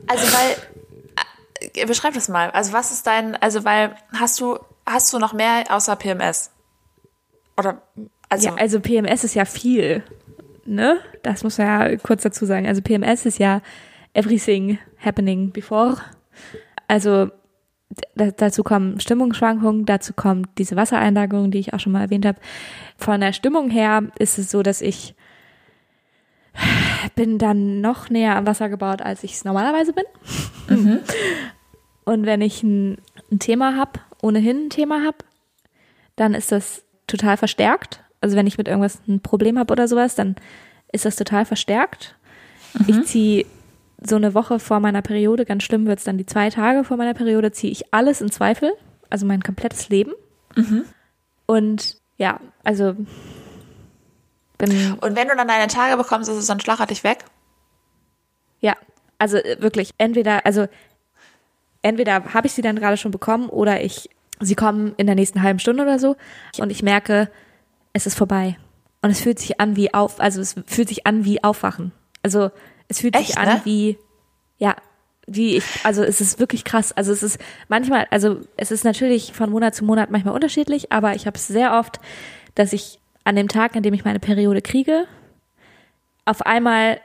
[SPEAKER 2] Also, weil. äh, Beschreib das mal. Also, was ist dein. Also, weil. Hast du. Hast du noch mehr außer PMS? Oder. Also.
[SPEAKER 1] ja, also PMS ist ja viel, ne? Das muss man ja kurz dazu sagen. Also PMS ist ja everything happening before. Also dazu kommen Stimmungsschwankungen, dazu kommt diese Wassereinlagerung, die ich auch schon mal erwähnt habe. Von der Stimmung her ist es so, dass ich bin dann noch näher am Wasser gebaut, als ich es normalerweise bin. Und wenn ich ein, ein Thema habe, ohnehin ein Thema habe, dann ist das total verstärkt. Also wenn ich mit irgendwas ein Problem habe oder sowas, dann ist das total verstärkt. Ich ziehe so eine Woche vor meiner Periode, ganz schlimm wird's dann die zwei Tage vor meiner Periode, ziehe ich alles in Zweifel, also mein komplettes Leben. Und ja, also bin,
[SPEAKER 2] Und wenn du dann deine Tage bekommst, ist es dann schlagartig weg?
[SPEAKER 1] ja, also äh, wirklich, entweder, also entweder habe ich sie dann gerade schon bekommen oder ich, sie kommen in der nächsten halben Stunde oder so und ich merke, es ist vorbei. Und es fühlt sich an wie auf, also es fühlt sich an wie Aufwachen. Also es fühlt sich
[SPEAKER 2] Echt,
[SPEAKER 1] an
[SPEAKER 2] ne?
[SPEAKER 1] wie, ja, wie ich, also es ist wirklich krass. Also es ist manchmal, also es ist natürlich von Monat zu Monat manchmal unterschiedlich, aber ich habe es sehr oft, dass ich an dem Tag, an dem ich meine Periode kriege, auf einmal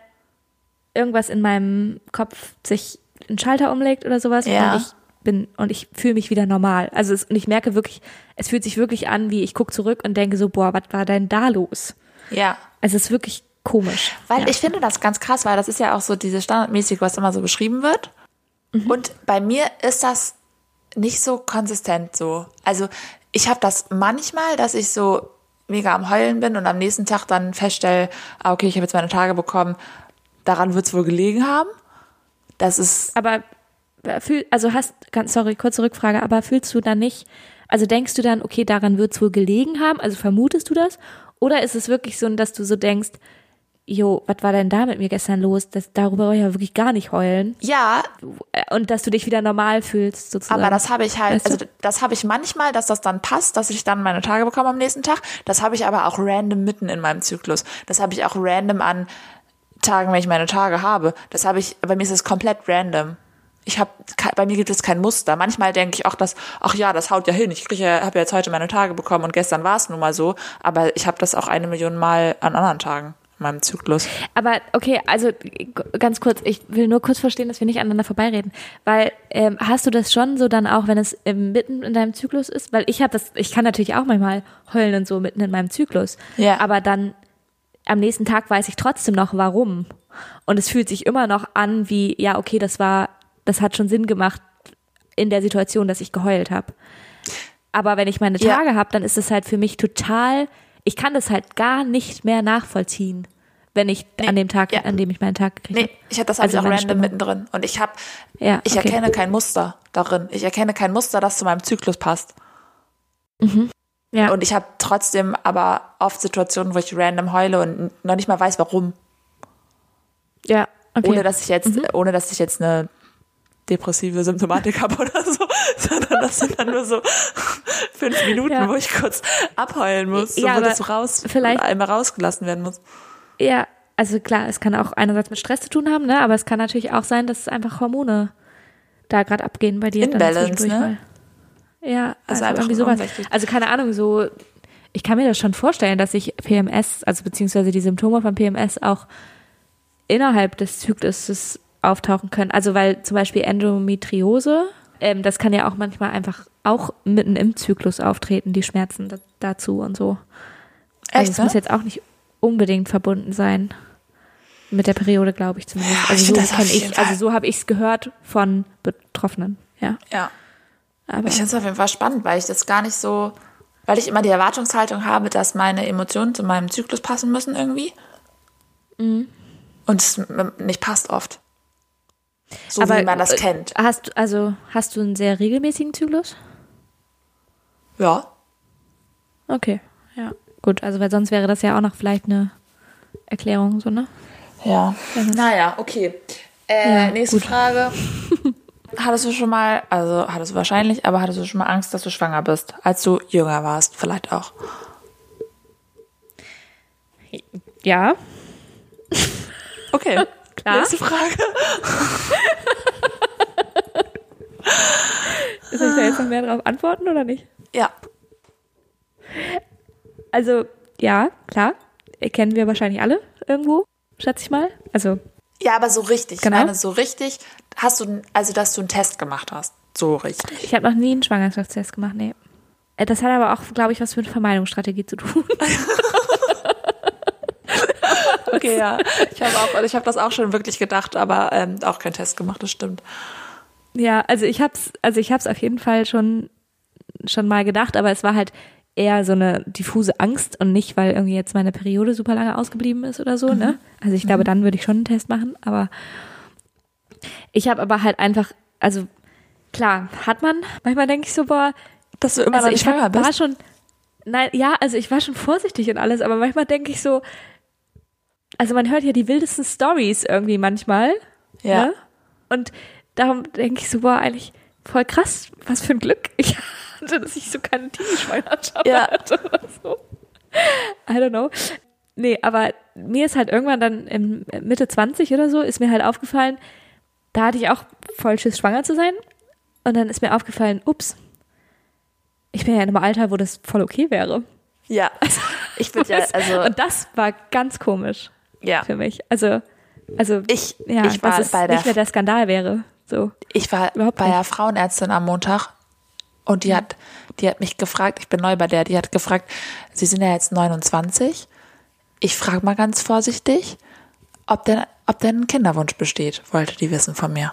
[SPEAKER 1] irgendwas in meinem Kopf sich ein Schalter umlegt oder sowas
[SPEAKER 2] Ja.
[SPEAKER 1] und ich bin und ich fühle mich wieder normal. Also es, und ich merke wirklich, es fühlt sich wirklich an, wie ich gucke zurück und denke so, boah, was war denn da los?
[SPEAKER 2] Ja.
[SPEAKER 1] Also es ist wirklich komisch.
[SPEAKER 2] Weil
[SPEAKER 1] ja.
[SPEAKER 2] ich finde das ganz krass, weil das ist ja auch so diese standardmäßig, was immer so beschrieben wird. Und bei mir ist das nicht so konsistent so. Also ich habe das manchmal, dass ich so mega am Heulen bin und am nächsten Tag dann feststelle, ah, okay, ich habe jetzt meine Tage bekommen, daran wird es wohl gelegen haben. Das ist,
[SPEAKER 1] aber äh, also hast, ganz sorry, kurze Rückfrage, aber fühlst du dann nicht, also denkst du dann, okay, daran wird es wohl gelegen haben, also vermutest du das? Oder ist es wirklich so, dass du so denkst, jo, was war denn da mit mir gestern los? Das, darüber wollte ich ja wirklich gar nicht heulen.
[SPEAKER 2] Ja,
[SPEAKER 1] Und dass du dich wieder normal fühlst, sozusagen.
[SPEAKER 2] aber das habe ich halt,
[SPEAKER 1] Weißt du?
[SPEAKER 2] also das habe ich manchmal, dass das dann passt, dass ich dann meine Tage bekomme am nächsten Tag. Das habe ich aber auch random mitten in meinem Zyklus. Das habe ich auch random an Tagen, wenn ich meine Tage habe. Das habe ich, bei mir ist es komplett random. Ich habe, bei mir gibt es kein Muster. Manchmal denke ich auch, dass, ach ja, das haut ja hin. Ich kriege, ja- habe ja jetzt heute meine Tage bekommen und gestern war es nun mal so. Aber ich habe das auch eine Million Mal an anderen Tagen meinem Zyklus.
[SPEAKER 1] Aber okay, also ganz kurz, ich will nur kurz verstehen, dass wir nicht aneinander vorbeireden. Weil ähm, hast du das schon so dann auch, wenn es ähm, mitten in deinem Zyklus ist? Weil ich habe das, ich kann natürlich auch manchmal heulen und so mitten in meinem Zyklus.
[SPEAKER 2] Ja.
[SPEAKER 1] Aber dann am nächsten Tag weiß ich trotzdem noch, warum. Und es fühlt sich immer noch an wie, ja, okay, das war, das hat schon Sinn gemacht in der Situation, dass ich geheult habe. Aber wenn ich meine
[SPEAKER 2] Ja.
[SPEAKER 1] Tage habe, dann ist es halt für mich total, ich kann das halt gar nicht mehr nachvollziehen, wenn ich
[SPEAKER 2] Nee,
[SPEAKER 1] an dem Tag,
[SPEAKER 2] ja.
[SPEAKER 1] an dem ich meinen Tag kriege.
[SPEAKER 2] Nee, ich habe das
[SPEAKER 1] Also
[SPEAKER 2] auch random
[SPEAKER 1] Stimmung.
[SPEAKER 2] mittendrin. Und ich habe,
[SPEAKER 1] Ja,
[SPEAKER 2] ich
[SPEAKER 1] okay.
[SPEAKER 2] erkenne kein Muster darin. Ich erkenne kein Muster, das zu meinem Zyklus passt.
[SPEAKER 1] Ja.
[SPEAKER 2] Und ich habe trotzdem aber oft Situationen, wo ich random heule und noch nicht mal weiß, warum.
[SPEAKER 1] ja, okay.
[SPEAKER 2] Ohne dass ich jetzt, ohne dass ich jetzt eine depressive Symptomatik habe oder so, sondern das sind dann nur so fünf Minuten,
[SPEAKER 1] Ja.
[SPEAKER 2] wo ich kurz abheulen muss, so,
[SPEAKER 1] Ja,
[SPEAKER 2] wo das raus,
[SPEAKER 1] vielleicht-
[SPEAKER 2] einmal rausgelassen werden muss.
[SPEAKER 1] Ja, also klar, es kann auch einerseits mit Stress zu tun haben, ne? aber es kann natürlich auch sein, dass einfach Hormone da gerade abgehen bei dir.
[SPEAKER 2] Imbalance,
[SPEAKER 1] zwischendurch
[SPEAKER 2] ne?
[SPEAKER 1] mal. Ja,
[SPEAKER 2] Also
[SPEAKER 1] also,
[SPEAKER 2] einfach
[SPEAKER 1] irgendwie sowas. Also keine Ahnung, so, ich kann mir das schon vorstellen, dass sich PMS, also beziehungsweise die Symptome von PMS auch innerhalb des Zykluses auftauchen können. Also weil zum Beispiel Endometriose, ähm, das kann ja auch manchmal einfach auch mitten im Zyklus auftreten, die Schmerzen da, dazu und so. Also
[SPEAKER 2] Echt,
[SPEAKER 1] es
[SPEAKER 2] ne?
[SPEAKER 1] muss jetzt auch nicht unbedingt verbunden sein mit der Periode, glaube ich zumindest.
[SPEAKER 2] Ja, ich
[SPEAKER 1] also so
[SPEAKER 2] das
[SPEAKER 1] ich,
[SPEAKER 2] Fall-
[SPEAKER 1] also so habe ich es gehört von Betroffenen. Ja,
[SPEAKER 2] Ja.
[SPEAKER 1] aber
[SPEAKER 2] Ich finde es auf jeden Fall spannend, weil ich das gar nicht so, weil ich immer die Erwartungshaltung habe, dass meine Emotionen zu meinem Zyklus passen müssen irgendwie.
[SPEAKER 1] Mhm.
[SPEAKER 2] Und es nicht passt oft. So
[SPEAKER 1] aber
[SPEAKER 2] wie man das
[SPEAKER 1] äh,
[SPEAKER 2] kennt.
[SPEAKER 1] Hast also hast du einen sehr regelmäßigen Zyklus?
[SPEAKER 2] Ja.
[SPEAKER 1] Okay, ja, gut. Also weil sonst wäre das ja auch noch vielleicht eine Erklärung, so ne?
[SPEAKER 2] Ja. Naja, okay. Äh,
[SPEAKER 1] Ja,
[SPEAKER 2] nächste
[SPEAKER 1] gut.
[SPEAKER 2] Frage. Hattest du schon mal, also hattest du wahrscheinlich, aber hattest du schon mal Angst, dass du schwanger bist, als du jünger warst? Vielleicht auch.
[SPEAKER 1] Ja,
[SPEAKER 2] Okay.
[SPEAKER 1] Klar.
[SPEAKER 2] Nächste Frage.
[SPEAKER 1] soll ich da jetzt noch mehr drauf antworten oder nicht?
[SPEAKER 2] Ja.
[SPEAKER 1] Also ja, klar, kennen wir wahrscheinlich alle irgendwo, schätze ich mal. Also
[SPEAKER 2] Ja, aber so richtig.
[SPEAKER 1] Genau.
[SPEAKER 2] Meine, so richtig hast du, also dass du einen Test gemacht hast. So richtig.
[SPEAKER 1] ich habe noch nie einen Schwangerschaftstest gemacht, nee. Äh, Das hat aber auch, glaube ich, was mit Vermeidungsstrategie zu tun.
[SPEAKER 2] Okay, ja. Ich habe auch, ich habe das auch schon wirklich gedacht, aber ähm, auch keinen Test gemacht, das stimmt.
[SPEAKER 1] Ja, also ich hab's, also ich hab's auf jeden Fall schon, schon mal gedacht, aber es war halt eher so eine diffuse Angst und nicht, weil irgendwie jetzt meine Periode super lange ausgeblieben ist oder so, ne? Also ich glaube, dann würde ich schon einen Test machen, aber ich habe aber halt einfach, also klar, hat man, manchmal denke ich so, boah,
[SPEAKER 2] Dass du immer
[SPEAKER 1] also
[SPEAKER 2] noch
[SPEAKER 1] ich hab, war schon, nein, ja, also ich war schon vorsichtig und alles, aber manchmal denke ich so, also man hört ja die wildesten Stories irgendwie manchmal,
[SPEAKER 2] Ja.
[SPEAKER 1] Ne? Und darum denke ich so, boah, eigentlich voll krass, was für ein Glück ich hatte, dass ich so keine Teenie-Schwangerschaft
[SPEAKER 2] Ja.
[SPEAKER 1] hatte oder so. I don't know. Nee, aber mir ist halt irgendwann dann im Mitte 20 oder so, ist mir halt aufgefallen, da hatte ich auch voll Schiss, schwanger zu sein. Und dann ist mir aufgefallen, ups, ich bin ja in einem Alter, wo das voll okay wäre.
[SPEAKER 2] Ja. Ich bin ja, also,
[SPEAKER 1] Und das war ganz komisch
[SPEAKER 2] ja.
[SPEAKER 1] für mich. Also, also
[SPEAKER 2] Ich,
[SPEAKER 1] ja,
[SPEAKER 2] ich war bei der
[SPEAKER 1] nicht mehr der Skandal wäre. So.
[SPEAKER 2] Ich war
[SPEAKER 1] Überhaupt
[SPEAKER 2] bei
[SPEAKER 1] nicht.
[SPEAKER 2] der Frauenärztin am Montag und die hat, die hat mich gefragt, ich bin neu bei der, die hat gefragt, Sie sind ja jetzt 29. Ich frage mal ganz vorsichtig, ob denn, ob denn ein Kinderwunsch besteht, wollte die wissen von mir.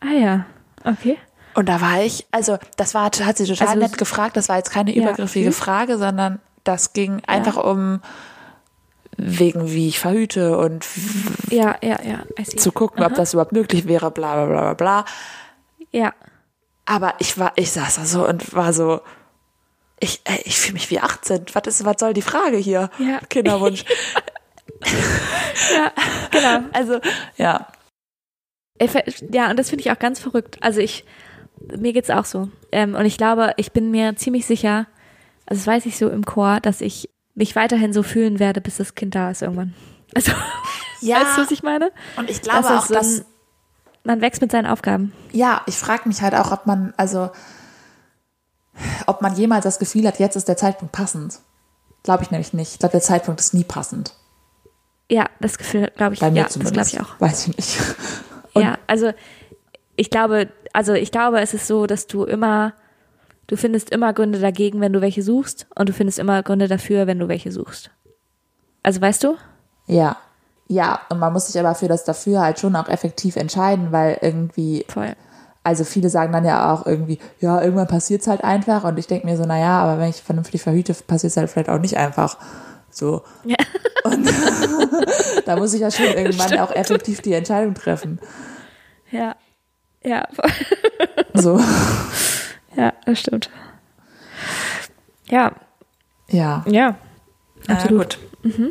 [SPEAKER 1] Ah ja, okay.
[SPEAKER 2] Und da war ich, also das war, hat sie total
[SPEAKER 1] Also-
[SPEAKER 2] nett gefragt, das war jetzt keine
[SPEAKER 1] Ja,
[SPEAKER 2] übergriffige
[SPEAKER 1] süß.
[SPEAKER 2] Frage, sondern das ging einfach um wegen wie ich verhüte und
[SPEAKER 1] Ja, ja, ja.
[SPEAKER 2] Zu gucken, ob das überhaupt möglich wäre, bla bla bla bla bla.
[SPEAKER 1] Ja,
[SPEAKER 2] Aber ich war, ich saß da so und war so, ich, ey, ich fühle mich wie 18. Was ist, was soll die Frage hier?
[SPEAKER 1] Ja.
[SPEAKER 2] Kinderwunsch.
[SPEAKER 1] Ja, genau.
[SPEAKER 2] Also, ja.
[SPEAKER 1] Ja, und das finde ich auch ganz verrückt. Also ich, mir geht's auch so. Ähm, und ich glaube, ich bin mir ziemlich sicher, also das weiß ich so im Chor, dass ich mich weiterhin so fühlen werde, bis das Kind da ist irgendwann. Also,
[SPEAKER 2] Ja.
[SPEAKER 1] weißt du, was ich meine?
[SPEAKER 2] Und ich glaube
[SPEAKER 1] Das
[SPEAKER 2] auch, dass,
[SPEAKER 1] ein- Man wächst mit seinen Aufgaben.
[SPEAKER 2] ja, ich frage mich halt auch, ob man, also, ob man jemals das Gefühl hat, jetzt ist der Zeitpunkt passend. Glaube ich nämlich nicht. Ich glaube, der Zeitpunkt ist nie passend.
[SPEAKER 1] Ja, das Gefühl, glaube ich,
[SPEAKER 2] Bei mir
[SPEAKER 1] ja, das
[SPEAKER 2] zumindest.
[SPEAKER 1] glaube ich auch.
[SPEAKER 2] Weiß ich nicht.
[SPEAKER 1] ja, also ich glaube, also ich glaube, es ist so, dass du immer, du findest immer Gründe dagegen, wenn du welche suchst, und du findest immer Gründe dafür, wenn du welche suchst. Also weißt du?
[SPEAKER 2] Ja. Ja, und man muss sich aber für das dafür halt schon auch effektiv entscheiden, weil irgendwie,
[SPEAKER 1] Voll.
[SPEAKER 2] also viele sagen dann ja auch irgendwie, ja, irgendwann passiert es halt einfach. Und ich denke mir so, naja, aber wenn ich vernünftig verhüte, passiert es halt vielleicht auch nicht einfach. So.
[SPEAKER 1] Ja.
[SPEAKER 2] Und da muss ich ja schon irgendwann auch effektiv die Entscheidung treffen.
[SPEAKER 1] Ja. Ja.
[SPEAKER 2] So.
[SPEAKER 1] Ja, das stimmt. Ja,
[SPEAKER 2] Ja.
[SPEAKER 1] ja.
[SPEAKER 2] Absolut. gut.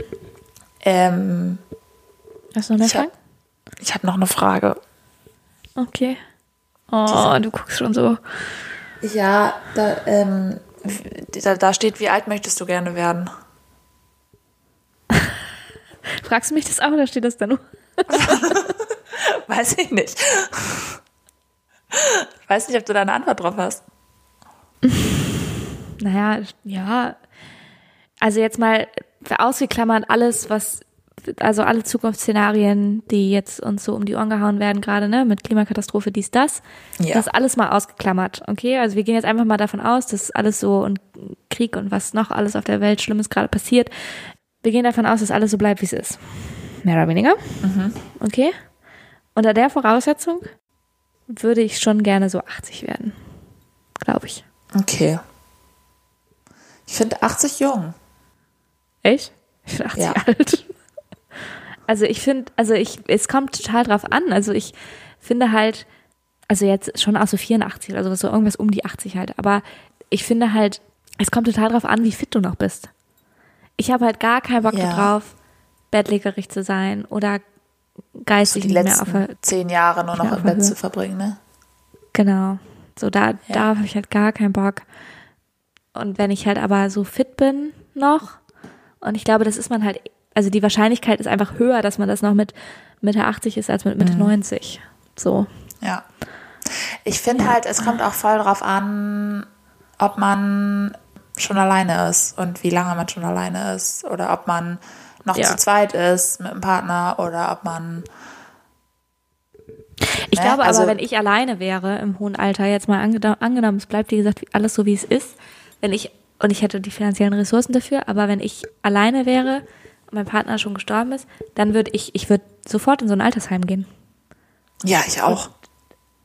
[SPEAKER 2] Ähm,
[SPEAKER 1] Hast du noch mehr
[SPEAKER 2] Ich hab-
[SPEAKER 1] Fragen?
[SPEAKER 2] ich habe noch eine Frage.
[SPEAKER 1] Okay. Oh, du guckst schon so.
[SPEAKER 2] Ja, da, ähm, da, da steht, wie alt möchtest du gerne werden?
[SPEAKER 1] Fragst du mich das auch oder steht das da nur?
[SPEAKER 2] Weiß ich nicht. Weiß nicht, ob du da eine Antwort drauf hast.
[SPEAKER 1] Naja, ja. Also jetzt mal ausgeklammert alles, was, also alle Zukunftsszenarien, die jetzt uns so um die Ohren gehauen werden, gerade, ne, mit Klimakatastrophe, dies, das.
[SPEAKER 2] Ja.
[SPEAKER 1] Das alles mal ausgeklammert, okay? Also wir gehen jetzt einfach mal davon aus, dass alles so und Krieg und was noch alles auf der Welt Schlimmes gerade passiert. Wir gehen davon aus, dass alles so bleibt, wie es ist. Mehr oder weniger. Okay? Unter der Voraussetzung würde ich schon gerne so 80 werden. Glaube ich.
[SPEAKER 2] Okay. Ich finde 80 jung.
[SPEAKER 1] Echt? Ich bin 80
[SPEAKER 2] Ja.
[SPEAKER 1] alt. Also ich finde, also ich, es kommt total drauf an. Also ich finde halt, also jetzt schon auch so 84 oder so, so irgendwas um die 80 halt. Aber ich finde halt, es kommt total drauf an, wie fit du noch bist. Ich habe halt gar keinen Bock
[SPEAKER 2] Ja.
[SPEAKER 1] darauf, bettlägerig zu sein oder geistig
[SPEAKER 2] Die
[SPEAKER 1] nicht mehr auf
[SPEAKER 2] zehn Jahre nur noch
[SPEAKER 1] Ja,
[SPEAKER 2] im Bett zu verbringen, ne?
[SPEAKER 1] Genau. So, da, da habe ich halt gar keinen Bock. Und wenn ich halt aber so fit bin noch, und ich glaube, das ist man halt, also die Wahrscheinlichkeit ist einfach höher, dass man das noch mit Mitte 80 ist als mit Mitte 90. So.
[SPEAKER 2] Ja. Ich finde halt, es kommt auch voll drauf an, ob man schon alleine ist und wie lange man schon alleine ist oder ob man noch
[SPEAKER 1] Ja.
[SPEAKER 2] zu zweit ist mit einem Partner oder ob man
[SPEAKER 1] Ich
[SPEAKER 2] Ne?
[SPEAKER 1] glaube
[SPEAKER 2] Also-
[SPEAKER 1] aber, wenn ich alleine wäre im hohen Alter, jetzt mal angenommen, es bleibt wie gesagt alles so, wie es ist, wenn ich, und ich hätte die finanziellen Ressourcen dafür, aber wenn ich alleine wäre und mein Partner schon gestorben ist, dann würde ich, ich würde sofort in so ein Altersheim gehen.
[SPEAKER 2] ja, ich auch.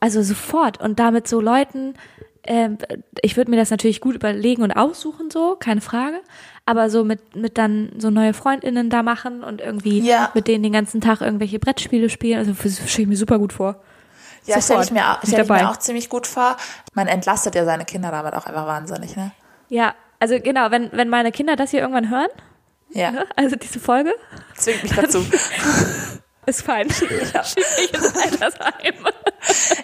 [SPEAKER 1] Also sofort. Und damit so Leuten, ähm, ich würde mir das natürlich gut überlegen und aussuchen, so, keine Frage. Aber so mit, mit dann so neue FreundInnen da machen und irgendwie
[SPEAKER 2] Ja.
[SPEAKER 1] mit denen den ganzen Tag irgendwelche Brettspiele spielen. Also stelle ich mir super gut vor.
[SPEAKER 2] Ja, stelle ich, mir, stell ich mir auch ziemlich gut vor. Man entlastet ja seine Kinder damit auch einfach wahnsinnig, ne?
[SPEAKER 1] Ja, also genau, wenn, wenn meine Kinder das hier irgendwann hören,
[SPEAKER 2] Ja,
[SPEAKER 1] ne, also diese Folge,
[SPEAKER 2] zwingt mich dazu.
[SPEAKER 1] ist fein. Schieb mich ins Altersheim.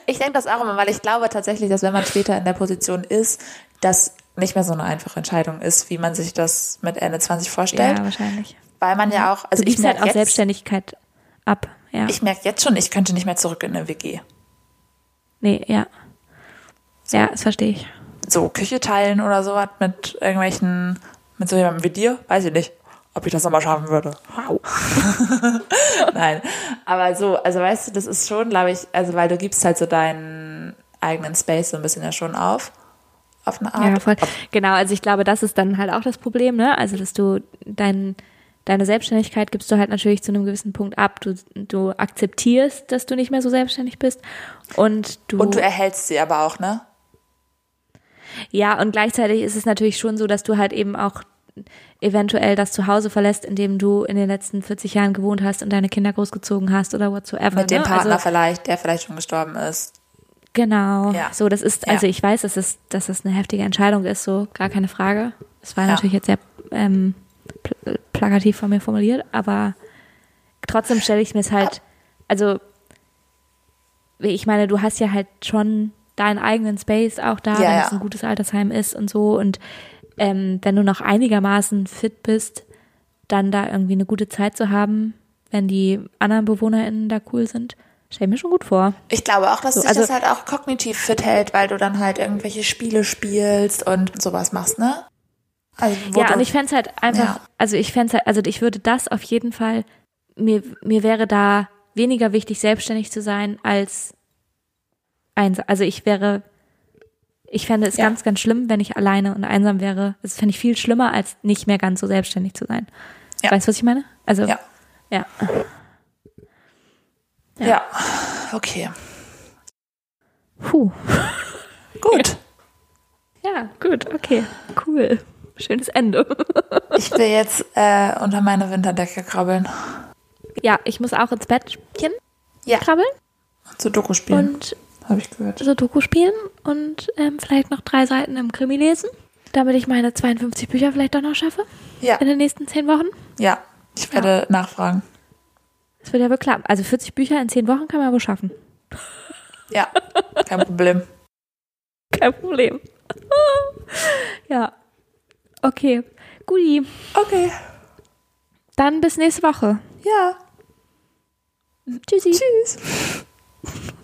[SPEAKER 2] Ich denke das auch immer, weil ich glaube tatsächlich, dass wenn man später in der Position ist, das nicht mehr so eine einfache Entscheidung ist, wie man sich das mit Ende 20 vorstellt.
[SPEAKER 1] Ja, wahrscheinlich.
[SPEAKER 2] Weil man ja auch, also
[SPEAKER 1] Du
[SPEAKER 2] ich
[SPEAKER 1] gibst halt
[SPEAKER 2] merke
[SPEAKER 1] auch
[SPEAKER 2] jetzt,
[SPEAKER 1] Selbstständigkeit ab. Ja.
[SPEAKER 2] ich merke jetzt schon, ich könnte nicht mehr zurück in eine WG.
[SPEAKER 1] nee, ja. Ja, das verstehe ich.
[SPEAKER 2] So Küche teilen oder sowas mit irgendwelchen, mit so jemandem wie dir, weiß ich nicht, ob ich das nochmal schaffen würde. Wow. Nein, aber so, also weißt du, das ist schon, glaube ich, also weil du gibst halt so deinen eigenen Space so ein bisschen ja schon auf, auf eine Art.
[SPEAKER 1] Ja, voll. Genau, also ich glaube, das ist dann halt auch das Problem, ne? Also, dass du dein, deine Selbstständigkeit gibst du halt natürlich zu einem gewissen Punkt ab. Du, du akzeptierst, dass du nicht mehr so selbstständig bist und du,
[SPEAKER 2] Und du erhältst sie aber auch, ne?
[SPEAKER 1] Ja, und gleichzeitig ist es natürlich schon so, dass du halt eben auch eventuell das Zuhause verlässt, in dem du in den letzten 40 Jahren gewohnt hast und deine Kinder großgezogen hast oder whatsoever.
[SPEAKER 2] Mit dem
[SPEAKER 1] ne?
[SPEAKER 2] Partner
[SPEAKER 1] Also,
[SPEAKER 2] vielleicht, der vielleicht schon gestorben ist.
[SPEAKER 1] Genau.
[SPEAKER 2] Ja.
[SPEAKER 1] So, das ist,
[SPEAKER 2] Ja.
[SPEAKER 1] also ich weiß, dass es, dass das eine heftige Entscheidung ist, so gar keine Frage. Es war
[SPEAKER 2] Ja.
[SPEAKER 1] natürlich jetzt sehr ähm, pl plakativ von mir formuliert, aber trotzdem stelle ich mir es halt, also ich meine, du hast ja halt schon deinen eigenen Space auch da,
[SPEAKER 2] Ja,
[SPEAKER 1] wenn
[SPEAKER 2] ja.
[SPEAKER 1] es ein gutes Altersheim ist und so. Und ähm, wenn du noch einigermaßen fit bist, dann da irgendwie eine gute Zeit zu haben, wenn die anderen BewohnerInnen da cool sind, stell ich mir schon gut vor.
[SPEAKER 2] Ich glaube auch, dass
[SPEAKER 1] So,
[SPEAKER 2] sich
[SPEAKER 1] also-
[SPEAKER 2] das halt auch kognitiv fit hält, weil du dann halt irgendwelche Spiele spielst und sowas machst, ne? Also,
[SPEAKER 1] Ja,
[SPEAKER 2] du,
[SPEAKER 1] und ich fänd's halt einfach,
[SPEAKER 2] Ja.
[SPEAKER 1] also ich fänd's halt, also ich würde das auf jeden Fall, mir, mir wäre da weniger wichtig, selbstständig zu sein, als eins. Also ich wäre, ich fände es
[SPEAKER 2] Ja.
[SPEAKER 1] ganz, ganz schlimm, wenn ich alleine und einsam wäre. Das fände ich viel schlimmer, als nicht mehr ganz so selbstständig zu sein.
[SPEAKER 2] Ja.
[SPEAKER 1] Weißt du, was ich meine? Also,
[SPEAKER 2] Ja.
[SPEAKER 1] ja.
[SPEAKER 2] ja, okay.
[SPEAKER 1] Puh.
[SPEAKER 2] Gut.
[SPEAKER 1] Ja, gut, okay. Cool. Schönes Ende.
[SPEAKER 2] Ich will jetzt äh, unter meine Winterdecke krabbeln.
[SPEAKER 1] ja, ich muss auch ins Bettchen
[SPEAKER 2] Ja.
[SPEAKER 1] krabbeln
[SPEAKER 2] Zu Doku spielen,
[SPEAKER 1] und
[SPEAKER 2] habe ich gehört.
[SPEAKER 1] so Doku spielen und ähm, vielleicht noch drei Seiten im Krimi lesen, damit ich meine 52 Bücher vielleicht doch noch schaffe
[SPEAKER 2] Ja,
[SPEAKER 1] in den nächsten zehn Wochen.
[SPEAKER 2] ja. Ich werde nachfragen.
[SPEAKER 1] Das wird ja wohl klappen. Also 40 Bücher in zehn Wochen kann man wohl schaffen.
[SPEAKER 2] Ja, kein Problem.
[SPEAKER 1] Kein Problem. ja. Okay. Guti.
[SPEAKER 2] Okay.
[SPEAKER 1] Dann bis nächste Woche.
[SPEAKER 2] Ja.
[SPEAKER 1] Tschüssi.
[SPEAKER 2] Tschüss.